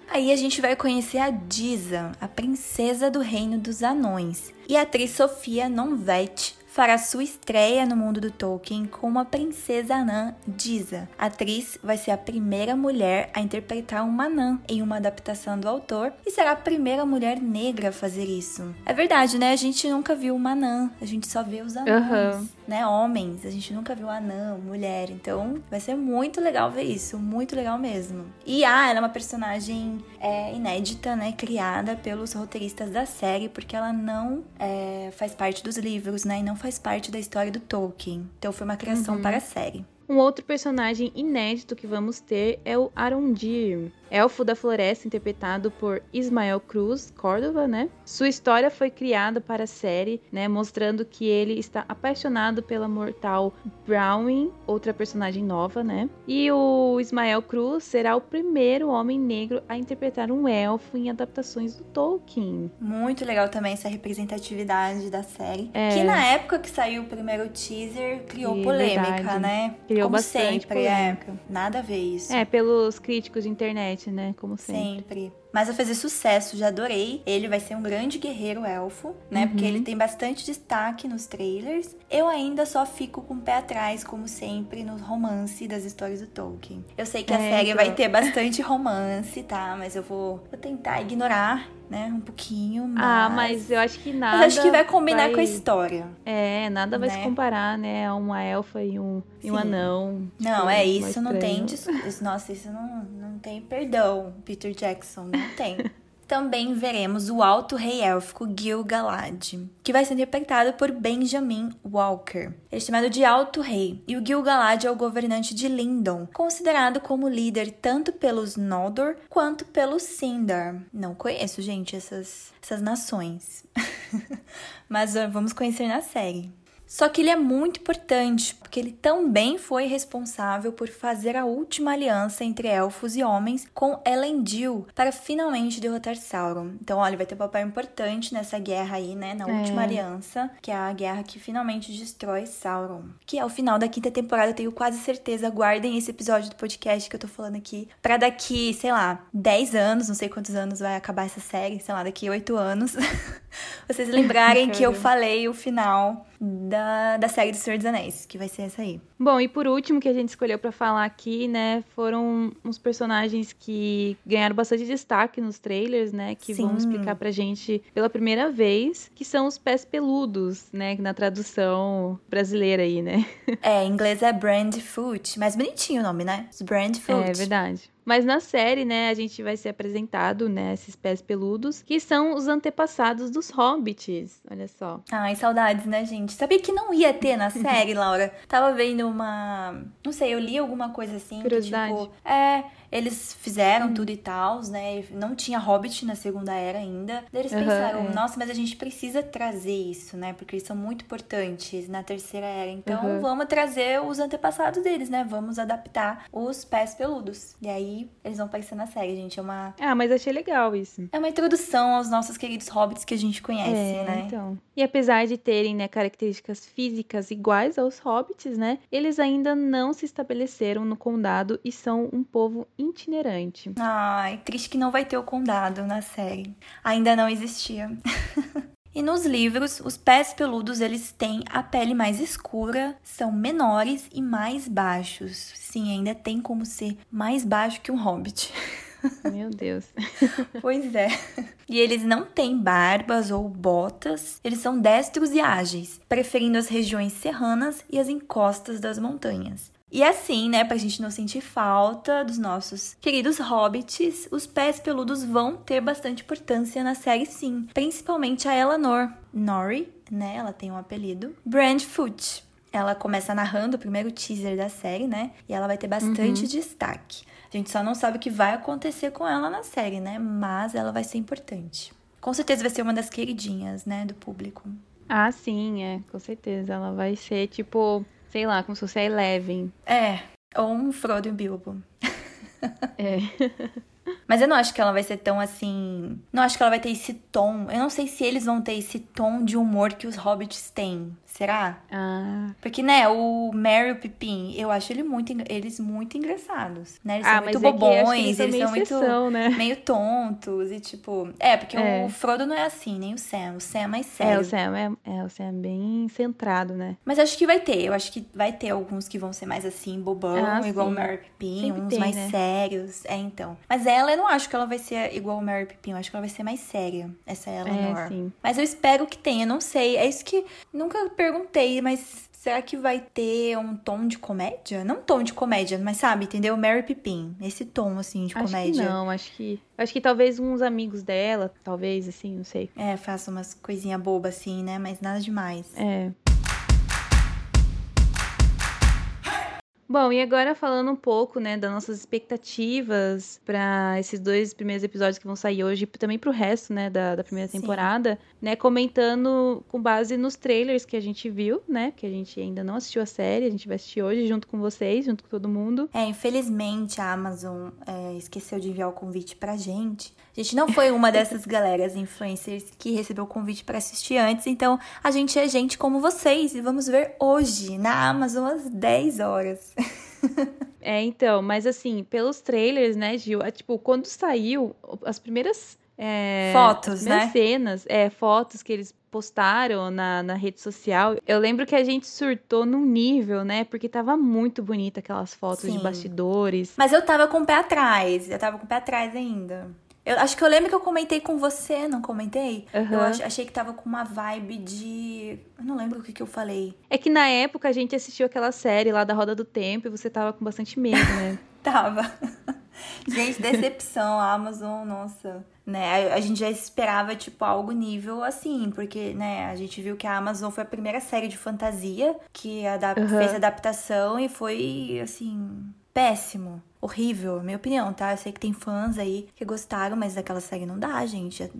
Aí a gente vai conhecer a Diza, a princesa do reino dos anões, e a atriz Sofia Nonvet fará sua estreia no mundo do Tolkien como a princesa anã Diza. A atriz vai ser a primeira mulher a interpretar uma anã em uma adaptação do autor e será a primeira mulher negra a fazer isso. É verdade, né? A gente nunca viu uma anã, a gente só vê os anãs. Uhum né, homens. A gente nunca viu anã, mulher. Então vai ser muito legal ver isso. Muito legal mesmo. E ah, ela é uma personagem é, inédita, né? Criada pelos roteiristas da série, porque ela não é, faz parte dos livros, né? E não faz parte da história do Tolkien. Então foi uma criação uhum. para a série. Um outro personagem inédito que vamos ter é o Arondir elfo da floresta, interpretado por Ismael Cruz Córdova, né? Sua história foi criada para a série, né? Mostrando que ele está apaixonado pela mortal Browning, outra personagem nova, né? E o Ismael Cruz será o primeiro homem negro a interpretar um elfo em adaptações do Tolkien. Muito legal também essa representatividade da série. É. Que na época que saiu o primeiro teaser criou polêmica, verdade. né? Criou Como bastante sempre, é. polêmica. É. Nada a ver isso. É, pelos críticos de internet né? Como sempre. Sempre. Mas vai fazer sucesso, já adorei. Ele vai ser um grande guerreiro elfo, né? Uhum. Porque ele tem bastante destaque nos trailers. Eu ainda só fico com o pé atrás, como sempre, no romance das histórias do Tolkien. Eu sei que a é, série então. vai ter bastante romance, tá? Mas eu vou, vou tentar ignorar né? Um pouquinho, ah, mas... Ah, mas eu acho que nada... Mas acho que vai combinar vai... com a história. É, nada vai né? se comparar, né? A uma elfa e um, e um anão. Não, tipo, é, isso não tem... Nossa, isso não, não tem perdão, Peter Jackson, tem. também veremos o alto rei élfico Gil-galad, que vai ser interpretado por Benjamin Walker. Ele é chamado de Alto Rei, e o Gil-galad é o governante de Lindon, considerado como líder tanto pelos Noldor quanto pelos Sindar. Não conheço, gente, essas, essas nações. Mas vamos conhecer na série. Só que ele é muito importante, porque ele também foi responsável por fazer a última aliança entre elfos e homens com Elendil para finalmente derrotar Sauron. Então, olha, vai ter um papel importante nessa guerra aí, né? Na última é. aliança, que é a guerra que finalmente destrói Sauron. Que é o final da quinta temporada, eu tenho quase certeza. Guardem esse episódio do podcast que eu tô falando aqui. Pra daqui, sei lá, 10 anos, não sei quantos anos vai acabar essa série, sei lá, daqui 8 anos. vocês lembrarem que eu falei o final da, da série do Senhor dos Anéis, que vai ser essa aí. Bom, e por último, que a gente escolheu para falar aqui, né, foram uns personagens que ganharam bastante destaque nos trailers, né, que Sim. vão explicar pra gente pela primeira vez, que são os pés peludos, né, na tradução brasileira aí, né? É, em inglês é Brandfoot, mais bonitinho o nome, né? Os Brandfoot. É verdade. Mas na série, né, a gente vai ser apresentado, né, esses pés peludos, que são os antepassados dos hobbits. Olha só. Ai, saudades, né, gente? Sabia que não ia ter na série, Laura? Tava vendo uma. Não sei, eu li alguma coisa assim. Curiosidade. Que, tipo, é eles fizeram hum. tudo e tal, né? Não tinha Hobbit na Segunda Era ainda. Daí eles uhum, pensaram, é. nossa, mas a gente precisa trazer isso, né? Porque eles são muito importantes na Terceira Era. Então uhum. vamos trazer os antepassados deles, né? Vamos adaptar os pés peludos. E aí eles vão aparecer na série, gente. É uma. Ah, mas achei legal isso. É uma introdução aos nossos queridos hobbits que a gente conhece, é, né? Então. E apesar de terem, né, características físicas iguais aos hobbits, né? Eles ainda não se estabeleceram no condado e são um povo itinerante. Ai, triste que não vai ter o condado na série. Ainda não existia. E nos livros, os pés peludos eles têm a pele mais escura, são menores e mais baixos. Sim, ainda tem como ser mais baixo que um hobbit. Meu Deus. pois é. E eles não têm barbas ou botas, eles são destros e ágeis, preferindo as regiões serranas e as encostas das montanhas. E assim, né, pra gente não sentir falta dos nossos queridos hobbits, os pés peludos vão ter bastante importância na série sim. Principalmente a Eleanor. Nori, né, ela tem um apelido. Brandfoot. Ela começa narrando o primeiro teaser da série, né, e ela vai ter bastante uhum. destaque. A gente só não sabe o que vai acontecer com ela na série, né, mas ela vai ser importante. Com certeza vai ser uma das queridinhas, né, do público. Ah, sim, é, com certeza. Ela vai ser, tipo, sei lá, como se fosse a Eleven. É, ou um Frodo e um Bilbo. É. Mas eu não acho que ela vai ser tão assim. Não acho que ela vai ter esse tom. Eu não sei se eles vão ter esse tom de humor que os hobbits têm. Será? Ah. Porque, né, o Mary e o Pippin, eu acho ele muito, eles muito engraçados, né? Eles ah, são muito bobões, eles, eles são muito né? meio tontos e tipo... É, porque é. o Frodo não é assim, nem o Sam. O Sam é mais sério. É, o Sam é, é, o Sam é bem centrado, né? Mas acho que vai ter. Eu acho que vai ter alguns que vão ser mais assim, bobão, ah, igual sim. o Mary Pippin. Sempre uns tem, mais né? sérios. É, então. Mas ela, eu não acho que ela vai ser igual o Mary Pippin. Eu acho que ela vai ser mais séria. Essa é Eleanor. É, sim. Mas eu espero que tenha, não sei. É isso que nunca perguntei, mas será que vai ter um tom de comédia? Não tom de comédia, mas sabe, entendeu? Mary Pippin, esse tom assim de acho comédia. Que não, acho que acho que talvez uns amigos dela, talvez assim, não sei. É, faça umas coisinha boba assim, né? Mas nada demais. É. Bom, e agora falando um pouco, né, das nossas expectativas para esses dois primeiros episódios que vão sair hoje, e também para o resto, né, da, da primeira Sim. temporada, né, comentando com base nos trailers que a gente viu, né, que a gente ainda não assistiu a série, a gente vai assistir hoje junto com vocês, junto com todo mundo. É, infelizmente a Amazon é, esqueceu de enviar o convite pra gente. A gente não foi uma dessas galeras influencers que recebeu o convite para assistir antes, então a gente é gente como vocês e vamos ver hoje na Amazon às 10 horas. É, então, mas assim, pelos trailers, né, Gil? É, tipo, quando saiu, as primeiras. É, fotos, né? cenas, é, fotos que eles postaram na, na rede social. Eu lembro que a gente surtou num nível, né? Porque tava muito bonita aquelas fotos Sim. de bastidores. Mas eu tava com o pé atrás. Eu tava com o pé atrás ainda. Eu acho que eu lembro que eu comentei com você, não comentei? Uhum. Eu ach, achei que tava com uma vibe de. Eu não lembro o que, que eu falei. É que na época a gente assistiu aquela série lá da Roda do Tempo e você tava com bastante medo, né? tava. gente, decepção, a Amazon, nossa. Né, a gente já esperava, tipo, algo nível assim, porque, né, a gente viu que a Amazon foi a primeira série de fantasia que uhum. fez adaptação e foi, assim, péssimo horrível, minha opinião, tá? Eu sei que tem fãs aí que gostaram, mas daquela série não dá, gente.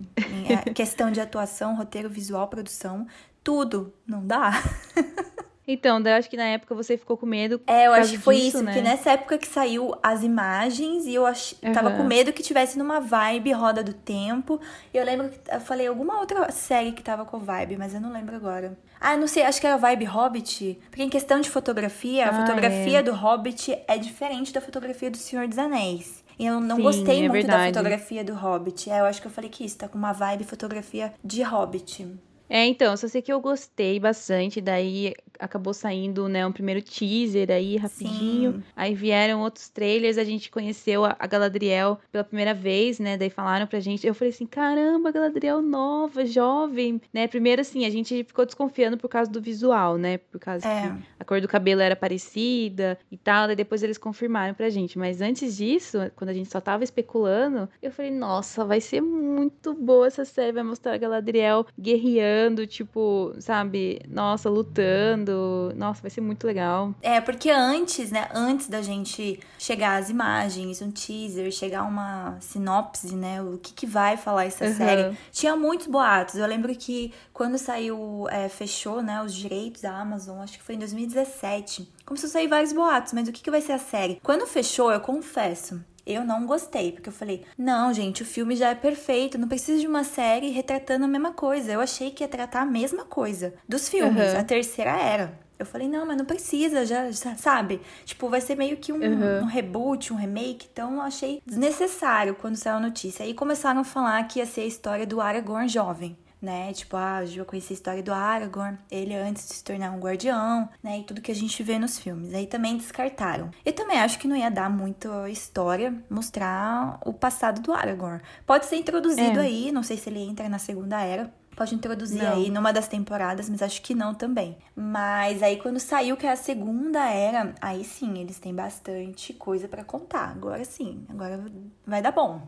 É questão de atuação, roteiro, visual, produção, tudo não dá. Então, eu acho que na época você ficou com medo. É, eu acho que foi disso, isso, né? que nessa época que saiu as imagens e eu ach... uhum. tava com medo que tivesse numa vibe Roda do Tempo. E eu lembro que eu falei alguma outra série que tava com vibe, mas eu não lembro agora. Ah, não sei, acho que era vibe Hobbit. Porque em questão de fotografia, a Ah, fotografia é. do Hobbit é diferente da fotografia do Senhor dos Anéis. E eu não Sim, gostei é muito da verdade. fotografia do Hobbit. É, eu acho que eu falei que isso, tá com uma vibe fotografia de Hobbit. É, então, só sei que eu gostei bastante, daí acabou saindo, né, um primeiro teaser aí, rapidinho. Sim. Aí vieram outros trailers, a gente conheceu a, a Galadriel pela primeira vez, né, daí falaram pra gente, eu falei assim, caramba, Galadriel nova, jovem, né, primeiro assim, a gente ficou desconfiando por causa do visual, né, por causa É. que a cor do cabelo era parecida e tal, daí depois eles confirmaram pra gente, mas antes disso, quando a gente só tava especulando, eu falei, nossa, vai ser muito boa essa série, vai mostrar a Galadriel guerreando, tipo, sabe, nossa, lutando, nossa, vai ser muito legal. É, porque antes, né, antes da gente chegar às imagens, um teaser, chegar uma sinopse, né, o que, que vai falar essa Uhum. série, tinha muitos boatos. Eu lembro que quando saiu, é, fechou, né, os direitos da Amazon, acho que foi em 2017, começou a sair vários boatos, mas o que, que vai ser a série? Quando fechou, eu confesso, eu não gostei, porque eu falei, não, gente, o filme já é perfeito, não precisa de uma série retratando a mesma coisa. Eu achei que ia tratar a mesma coisa dos filmes. Uhum. A terceira era. Eu falei, não, mas não precisa, já, já sabe? Tipo, vai ser meio que um, Uhum. um reboot, um remake, então eu achei desnecessário quando saiu a notícia. Aí começaram a falar que ia ser a história do Aragorn jovem. Né, tipo, ah, eu conheci a história do Aragorn, ele antes de se tornar um guardião, né, e tudo que a gente vê nos filmes. Aí também descartaram. Eu também acho que não ia dar muita história mostrar o passado do Aragorn. Pode ser introduzido É. aí, não sei se ele entra na Segunda Era, Pode introduzir Não. aí numa das temporadas, mas acho que não também. Mas aí quando saiu que é a segunda era, aí sim, eles têm bastante coisa pra contar. Agora sim, agora vai dar bom.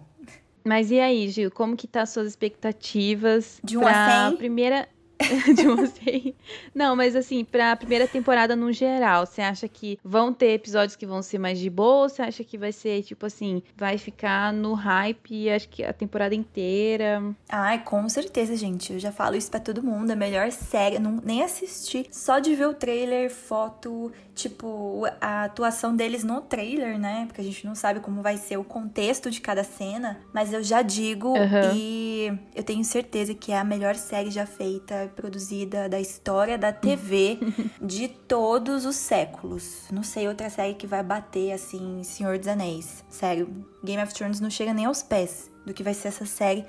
Mas e aí, Gil, como que tá as suas expectativas De um pra primeira de um a cem? Não, mas assim, pra primeira temporada no geral, você acha que vão ter episódios que vão ser mais de boa? Ou você acha que vai ser, tipo assim, vai ficar no hype, acho que a temporada inteira? Ai, com certeza, gente. Eu já falo isso pra todo mundo. A melhor série, não, nem assisti. Só de ver o trailer, foto, tipo, a atuação deles no trailer, né? Porque a gente não sabe como vai ser o contexto de cada cena. Mas eu já digo Aham. e eu tenho certeza que é a melhor série já feita, produzida da história da TV de todos os séculos. Não sei outra série que vai bater assim, Senhor dos Anéis. Sério, Game of Thrones não chega nem aos pés do que vai ser essa série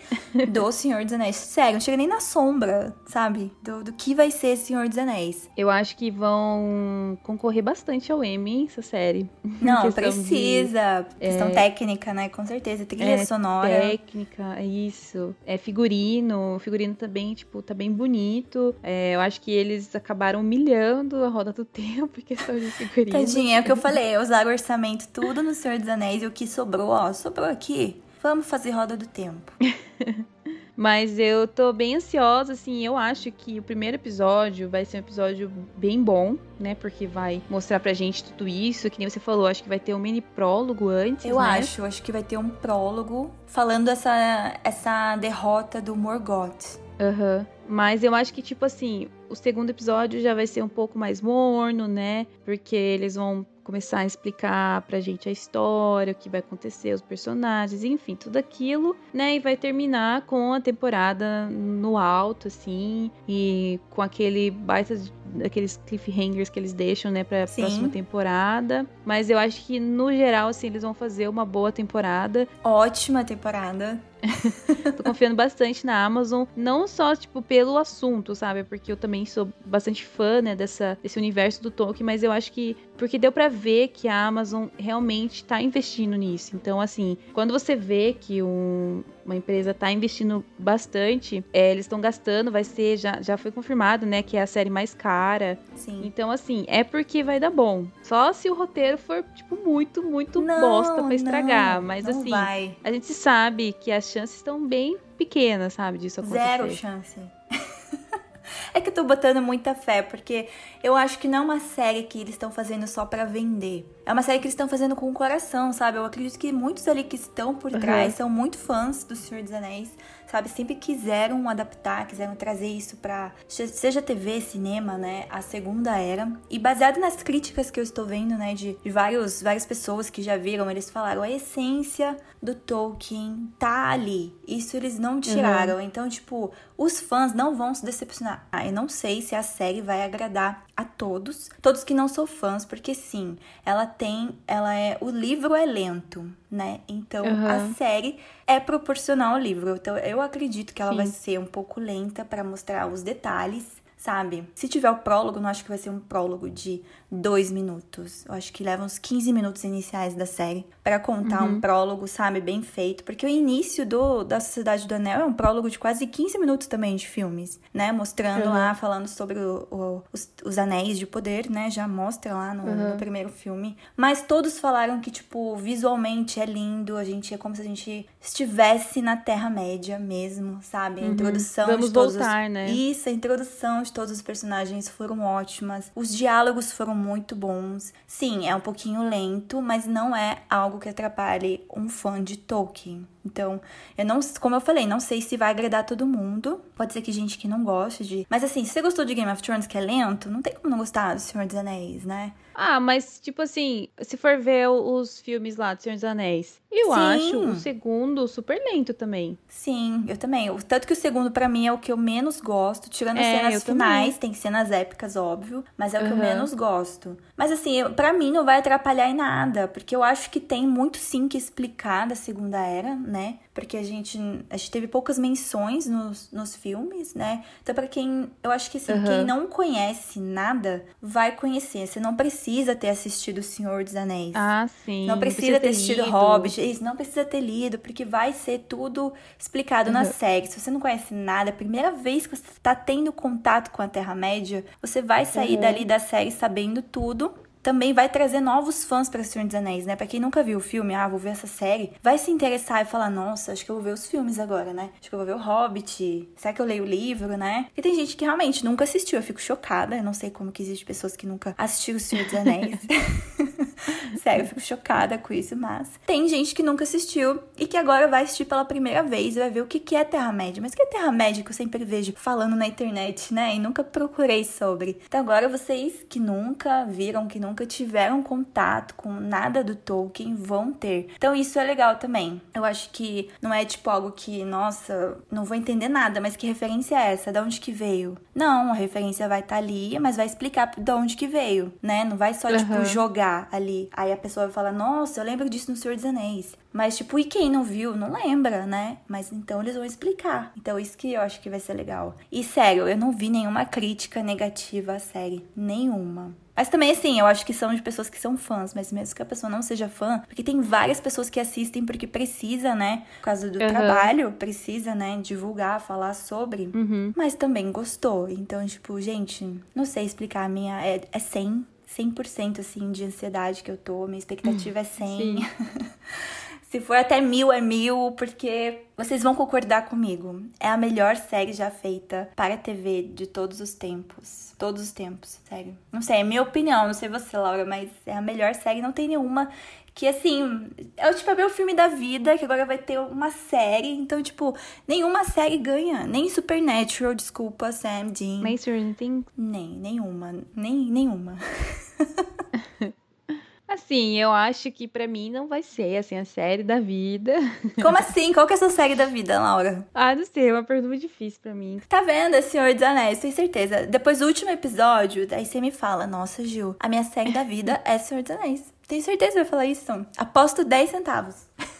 do Senhor dos Anéis. Sério, não chega nem na sombra, sabe? Do, do que vai ser Senhor dos Anéis. Eu acho que vão concorrer bastante ao Emmy, hein, essa série. Não, Questão de- precisa. Questão técnica, né? Com certeza. Trilha É, sonora. Técnica, é isso. É figurino. O figurino também, tipo, tá bem bonito. É, eu acho que eles acabaram humilhando a roda do tempo em questão de figurino. Tadinha, é o que eu falei. Usaram orçamento tudo no Senhor dos Anéis e o que sobrou, ó, sobrou aqui. Vamos fazer roda do tempo. Mas eu tô bem ansiosa, assim, eu acho que o primeiro episódio vai ser um episódio bem bom, né? Porque vai mostrar pra gente tudo isso, que nem você falou, acho que vai ter um mini prólogo antes, Eu né? acho, acho que vai ter um prólogo falando essa, essa derrota do Morgoth. Aham. Mas eu acho que, tipo assim, o segundo episódio já vai ser um pouco mais morno, né? Porque eles vão começar a explicar pra gente a história, o que vai acontecer, os personagens, enfim, tudo aquilo, né? E vai terminar com a temporada no alto, assim, e com aquele baita daqueles cliffhangers que eles deixam, né, pra Sim. próxima temporada. Mas eu acho que, no geral, assim, eles vão fazer uma boa temporada. Ótima temporada. Tô confiando bastante na Amazon, não só, tipo, pelo assunto, sabe? Porque eu também sou bastante fã, né, dessa, desse universo do Tolkien, mas eu acho que. Porque deu pra ver que a Amazon realmente tá investindo nisso. Então, assim, quando você vê que um- uma empresa tá investindo bastante, é, eles estão gastando, vai ser, já, já foi confirmado, né, que é a série mais cara. Sim. Então, assim, é porque vai dar bom. Só se o roteiro for, tipo, muito, muito Não, bosta pra estragar. não, mas, não assim, vai. a gente sabe que as chances estão bem pequenas, sabe, disso acontecer. Zero chance. é que eu tô botando muita fé, porque eu acho que não é uma série que eles estão fazendo só pra vender. É uma série que eles estão fazendo com o coração, sabe? Eu acredito que muitos ali que estão por trás uhum. são muito fãs do Senhor dos Anéis sabe? Sempre quiseram adaptar, quiseram trazer isso para seja TV, cinema, né? A segunda era. E baseado nas críticas que eu estou vendo, né, de, de vários, várias pessoas que já viram, eles falaram a essência do Tolkien tá ali. Isso eles não tiraram. Uhum. Então, tipo, os fãs não vão se decepcionar. Ah, eu não sei se a série vai agradar a todos, todos que não são fãs, porque sim, ela tem, ela é, o livro é lento, né? Então, uhum. a série é proporcional ao livro. Então, eu acredito que ela Sim. vai ser um pouco lenta para mostrar os detalhes sabe? Se tiver o prólogo, não acho que vai ser um prólogo de dois minutos. Eu acho que leva uns 15 minutos iniciais da série para contar uhum. um prólogo, sabe? Bem feito. Porque o início do, da Sociedade do Anel é um prólogo de quase 15 minutos também de filmes, né? Mostrando uhum. lá, falando sobre o, o, os, os, anéis de poder, né? Já mostra lá no, uhum. no, primeiro filme. Mas todos falaram que, tipo, visualmente é lindo. A gente é como se a gente estivesse na Terra-média mesmo, sabe? A uhum. introdução Vamos de todos voltar, os... né? Isso, a introdução de de todos os personagens foram ótimas. Os diálogos foram muito bons. Sim, é um pouquinho lento, mas não é algo que atrapalhe um fã de Tolkien. Então, eu não, como eu falei, não sei se vai agradar todo mundo. Pode ser que gente que não goste de. Mas assim, se você gostou de Game of Thrones, que é lento, não tem como não gostar do Senhor dos Anéis, né? Ah, mas tipo assim, se for ver os filmes lá do Senhor dos Anéis, eu Sim. acho o segundo super lento também. Sim, eu também. Tanto que o segundo para mim é o que eu menos gosto, tirando as é, cenas finais, também. tem cenas épicas, óbvio, mas é o que uhum. eu menos gosto. Mas assim, para mim não vai atrapalhar em nada, porque eu acho que tem muito sim que explicar da Segunda Era, né? Porque a gente, a gente teve poucas menções nos, nos filmes, né? Então, para quem. Eu acho que assim, uhum. quem não conhece nada vai conhecer. Você não precisa ter assistido O Senhor dos Anéis. Ah, sim. Não precisa, precisa ter, assistido lido. Hobbit. Isso, não precisa ter lido, porque vai ser tudo explicado uhum. na série. Se você não conhece nada, a primeira vez que você está tendo contato com a Terra-média, você vai sair uhum. dali da série sabendo tudo também vai trazer novos fãs para Senhor dos Anéis, né? Para quem nunca viu o filme, ah, vou ver essa série, vai se interessar e falar, nossa, acho que eu vou ver os filmes agora, né? Acho que eu vou ver o Hobbit, será que eu leio o livro, né? E tem gente que realmente nunca assistiu, eu fico chocada, eu não sei como que existe pessoas que nunca assistiram o Senhor dos Anéis. Sério, eu fico chocada com isso, mas tem gente que nunca assistiu e que agora vai assistir pela primeira vez e vai ver o que é Terra-média. Mas o que é Terra-média que eu sempre vejo falando na internet, né? E nunca procurei sobre. Então agora vocês que nunca viram, que nunca tiveram contato com nada do Tolkien vão ter. Então isso é legal também. Eu acho que não é tipo algo que, nossa, não vou entender nada, mas que referência é essa? Da onde que veio? Não, a referência vai estar tá ali, mas vai explicar de onde que veio, né? Não vai só, uhum. tipo, jogar ali. Aí a pessoa vai falar, nossa, eu lembro disso no Senhor dos Anéis. Mas, tipo, e quem não viu, não lembra, né? Mas então eles vão explicar. Então, isso que eu acho que vai ser legal. E sério, eu não vi nenhuma crítica negativa à série. Nenhuma. Mas também, assim, eu acho que são de pessoas que são fãs, mas mesmo que a pessoa não seja fã, porque tem várias pessoas que assistem porque precisa, né? Por causa do uhum. trabalho, precisa, né? Divulgar, falar sobre. Uhum. Mas também gostou. Então, tipo, gente, não sei explicar. A minha é, é 100, 100% assim de ansiedade que eu tô. Minha expectativa é 100. Se for até mil, é mil, porque vocês vão concordar comigo. É a melhor série já feita para a TV de todos os tempos. Todos os tempos, sério. Não sei, é minha opinião, não sei você, Laura, mas é a melhor série. Não tem nenhuma que, assim, é o tipo, é meu filme da vida, que agora vai ter uma série. Então, tipo, nenhuma série ganha. Nem Supernatural, desculpa, Sam, Dean. Nem Stranger Things? Nem, nenhuma. Nem, nenhuma. Assim, eu acho que para mim não vai ser assim a série da vida. Como assim? Qual que é a sua série da vida, Laura? Ah, não sei, é uma pergunta difícil para mim. Tá vendo, é Senhor dos Anéis, tenho certeza. Depois do último episódio, daí você me fala, nossa, Gil, a minha série da vida é Senhor dos Anéis. Tenho certeza que vai falar isso. Aposto 10 centavos.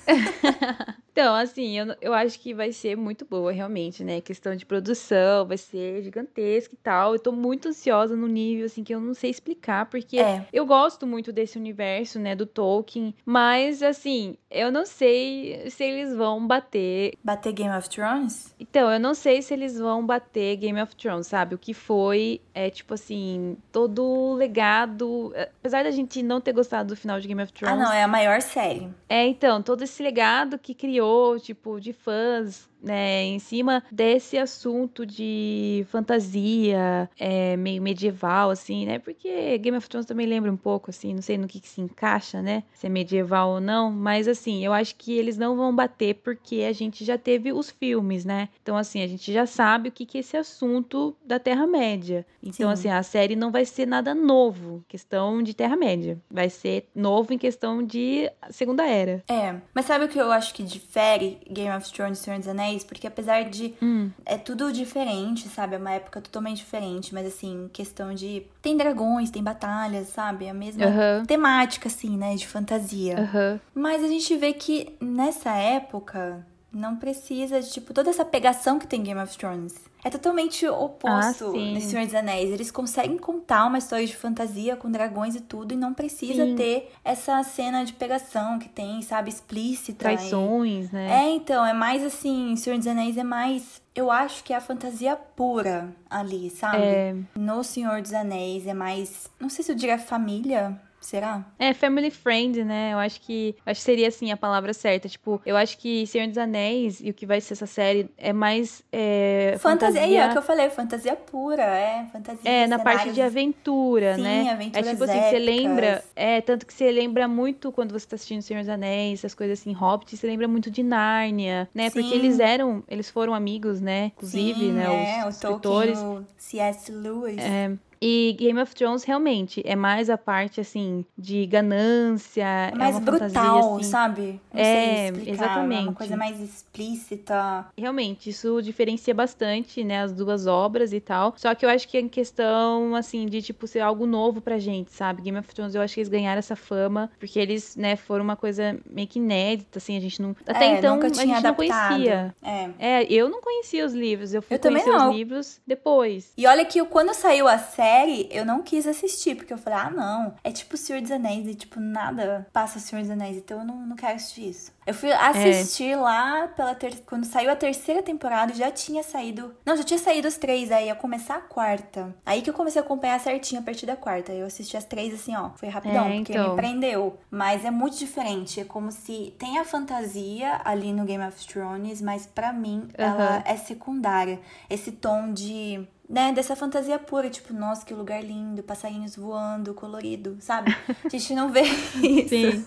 então, assim, eu, eu acho que vai ser muito boa, realmente, né? Questão de produção, vai ser gigantesca e tal. Eu tô muito ansiosa no nível, assim, que eu não sei explicar, porque é. eu gosto muito desse universo, né, do Tolkien, mas, assim, eu não sei se eles vão bater. Bater Game of Thrones? Então, eu não sei se eles vão bater Game of Thrones, sabe? O que foi, é tipo assim, todo o legado. Apesar da gente não ter gostado do final de Game of Thrones. Ah, não, é a maior série. É, então, todo esse legado que criou, tipo, de fãs né, em cima desse assunto de fantasia, é, meio medieval, assim, né? Porque Game of Thrones também lembra um pouco, assim, não sei no que, que se encaixa, né? Se é medieval ou não, mas assim, eu acho que eles não vão bater porque a gente já teve os filmes, né? Então, assim, a gente já sabe o que, que é esse assunto da Terra-média. Então, Sim. assim, a série não vai ser nada novo, questão de Terra-média. Vai ser novo em questão de Segunda Era. É, mas sabe o que eu acho que difere Game of Thrones e Senhor dos Anéis? Porque apesar de. Hum. É tudo diferente, sabe? É uma época totalmente diferente, mas assim, questão de. Tem dragões, tem batalhas, sabe? É a mesma uhum. temática, assim, né? De fantasia. Uhum. Mas a gente vê que nessa época não precisa de, tipo, toda essa pegação que tem Game of Thrones. É totalmente oposto ah, de Senhor dos Anéis. Eles conseguem contar uma história de fantasia com dragões e tudo, e não precisa sim. ter essa cena de pegação que tem, sabe, explícita. Traições, e... né? É, então, é mais assim, Senhor dos Anéis é mais. Eu acho que é a fantasia pura ali, sabe? É... No Senhor dos Anéis é mais. Não sei se eu diria família, Será? É, family friend, né? Eu acho que acho que seria assim a palavra certa. Tipo, eu acho que Senhor dos Anéis e o que vai ser essa série é mais. É, fantasia. fantasia... É, o que eu falei, fantasia pura, é. Fantasia. É, na parte de aventura, Sim, né? Aventuras é tipo assim, épicas. você lembra. É, tanto que você lembra muito quando você tá assistindo Senhor dos Anéis, essas coisas assim, Hobbit, você lembra muito de Nárnia, né? Sim. Porque eles eram, eles foram amigos, né? Inclusive, Sim, né? É, os escritores. Tolkien, o C.S. Lewis. É. E Game of Thrones realmente é mais a parte assim de ganância, é mais é brutal, fantasia, assim. sabe? Não é, exatamente. É uma coisa mais explícita. Realmente, isso diferencia bastante, né, as duas obras e tal. Só que eu acho que é questão assim de tipo ser algo novo pra gente, sabe? Game of Thrones, eu acho que eles ganharam essa fama porque eles, né, foram uma coisa meio que inédita, assim, a gente não até é, então a gente adaptado. não conhecia. É. é, eu não conhecia os livros, eu fui eu conhecer os livros depois. E olha que quando saiu a série série eu não quis assistir, porque eu falei, ah, não, é tipo Senhor dos Anéis e, tipo, nada passa Senhor dos Anéis, então eu não, não quero assistir isso. Eu fui assistir é. lá pela ter... quando saiu a terceira temporada, já tinha saído. Não, já tinha saído os três, aí ia começar a quarta. Aí que eu comecei a acompanhar certinho a partir da quarta. Eu assisti as três assim, ó. Foi rapidão, é, porque então. me prendeu. Mas é muito diferente. É como se tem a fantasia ali no Game of Thrones, mas para mim uhum. ela é secundária. Esse tom de né, dessa fantasia pura, tipo, nossa, que lugar lindo, passarinhos voando, colorido, sabe? A gente não vê isso. Sim.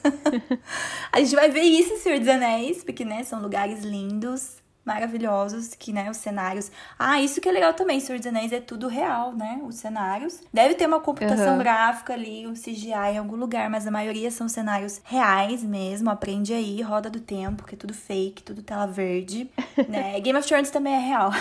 a gente vai ver isso em Senhor dos Anéis, porque, né, são lugares lindos, maravilhosos, que, né, os cenários... Ah, isso que é legal também, Senhor dos Anéis é tudo real, né, os cenários. Deve ter uma computação uhum. gráfica ali, um CGI em algum lugar, mas a maioria são cenários reais mesmo, aprende aí, roda do tempo, que é tudo fake, tudo tela verde, né? Game of Thrones também é real.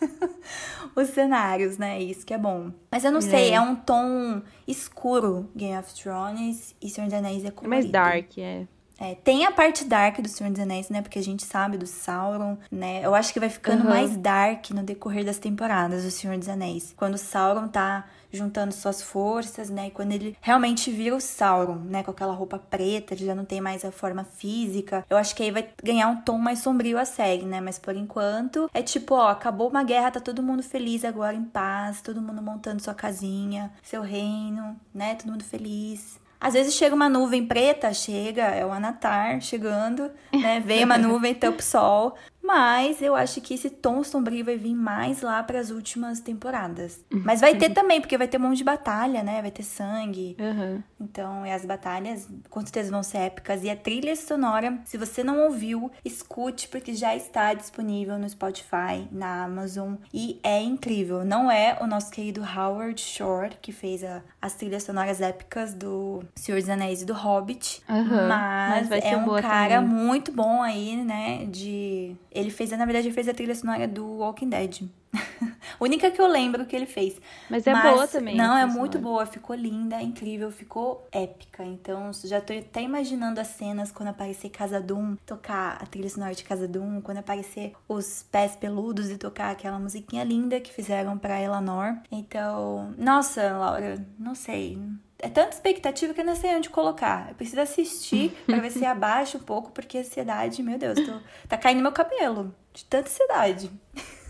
os cenários, né? Isso que é bom. Mas eu não é. sei, é um tom escuro Game of Thrones e Senhor dos Anéis é colorido. É mais dark, é. É, tem a parte dark do Senhor dos Anéis, né? Porque a gente sabe do Sauron, né? Eu acho que vai ficando uhum. mais dark no decorrer das temporadas do Senhor dos Anéis. Quando o Sauron tá juntando suas forças, né? E quando ele realmente vira o Sauron, né? Com aquela roupa preta, ele já não tem mais a forma física. Eu acho que aí vai ganhar um tom mais sombrio a série, né? Mas por enquanto é tipo, ó, acabou uma guerra, tá todo mundo feliz agora em paz, todo mundo montando sua casinha, seu reino, né? Todo mundo feliz. Às vezes chega uma nuvem preta, chega, é o Anatar chegando, né? Vem uma nuvem, tampa o sol. Mas eu acho que esse tom sombrio vai vir mais lá para as últimas temporadas. Uhum. Mas vai ter também, porque vai ter um monte de batalha, né? Vai ter sangue. Uhum. Então, e as batalhas com certeza vão ser épicas. E a trilha sonora, se você não ouviu, escute, porque já está disponível no Spotify, na Amazon. E é incrível. Não é o nosso querido Howard Shore que fez a, as trilhas sonoras épicas do Senhor dos Anéis e do Hobbit. Uhum. Mas, mas é um cara também. muito bom aí, né? De ele fez, na verdade, ele fez a trilha sonora do Walking Dead. Única que eu lembro que ele fez. Mas é Mas, boa também. Não, é muito boa. Ficou linda, é incrível, ficou épica. Então, já tô até imaginando as cenas quando aparecer Casa Doom, tocar a trilha sonora de Casa Doom, quando aparecer os pés peludos e tocar aquela musiquinha linda que fizeram pra Eleanor. Então, nossa, Laura, não sei é tanta expectativa que eu não sei onde colocar. Eu preciso assistir para ver se abaixa um pouco, porque a ansiedade, meu Deus, tô, tá caindo meu cabelo. De tanta ansiedade.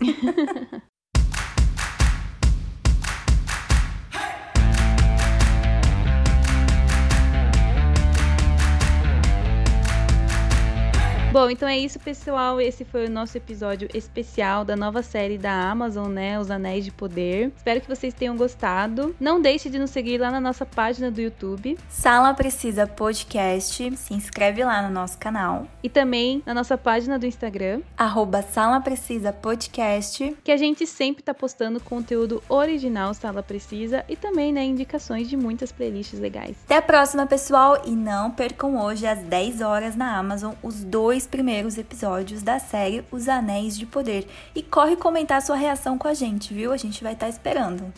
Bom, então é isso, pessoal. Esse foi o nosso episódio especial da nova série da Amazon, né? Os Anéis de Poder. Espero que vocês tenham gostado. Não deixe de nos seguir lá na nossa página do YouTube. Sala Precisa Podcast. Se inscreve lá no nosso canal. E também na nossa página do Instagram. Arroba Sala Precisa Podcast. Que a gente sempre tá postando conteúdo original Sala Precisa e também, né, indicações de muitas playlists legais. Até a próxima, pessoal. E não percam hoje às 10 horas na Amazon os dois primeiros episódios da série Os Anéis de Poder. E corre comentar sua reação com a gente, viu? A gente vai estar tá esperando.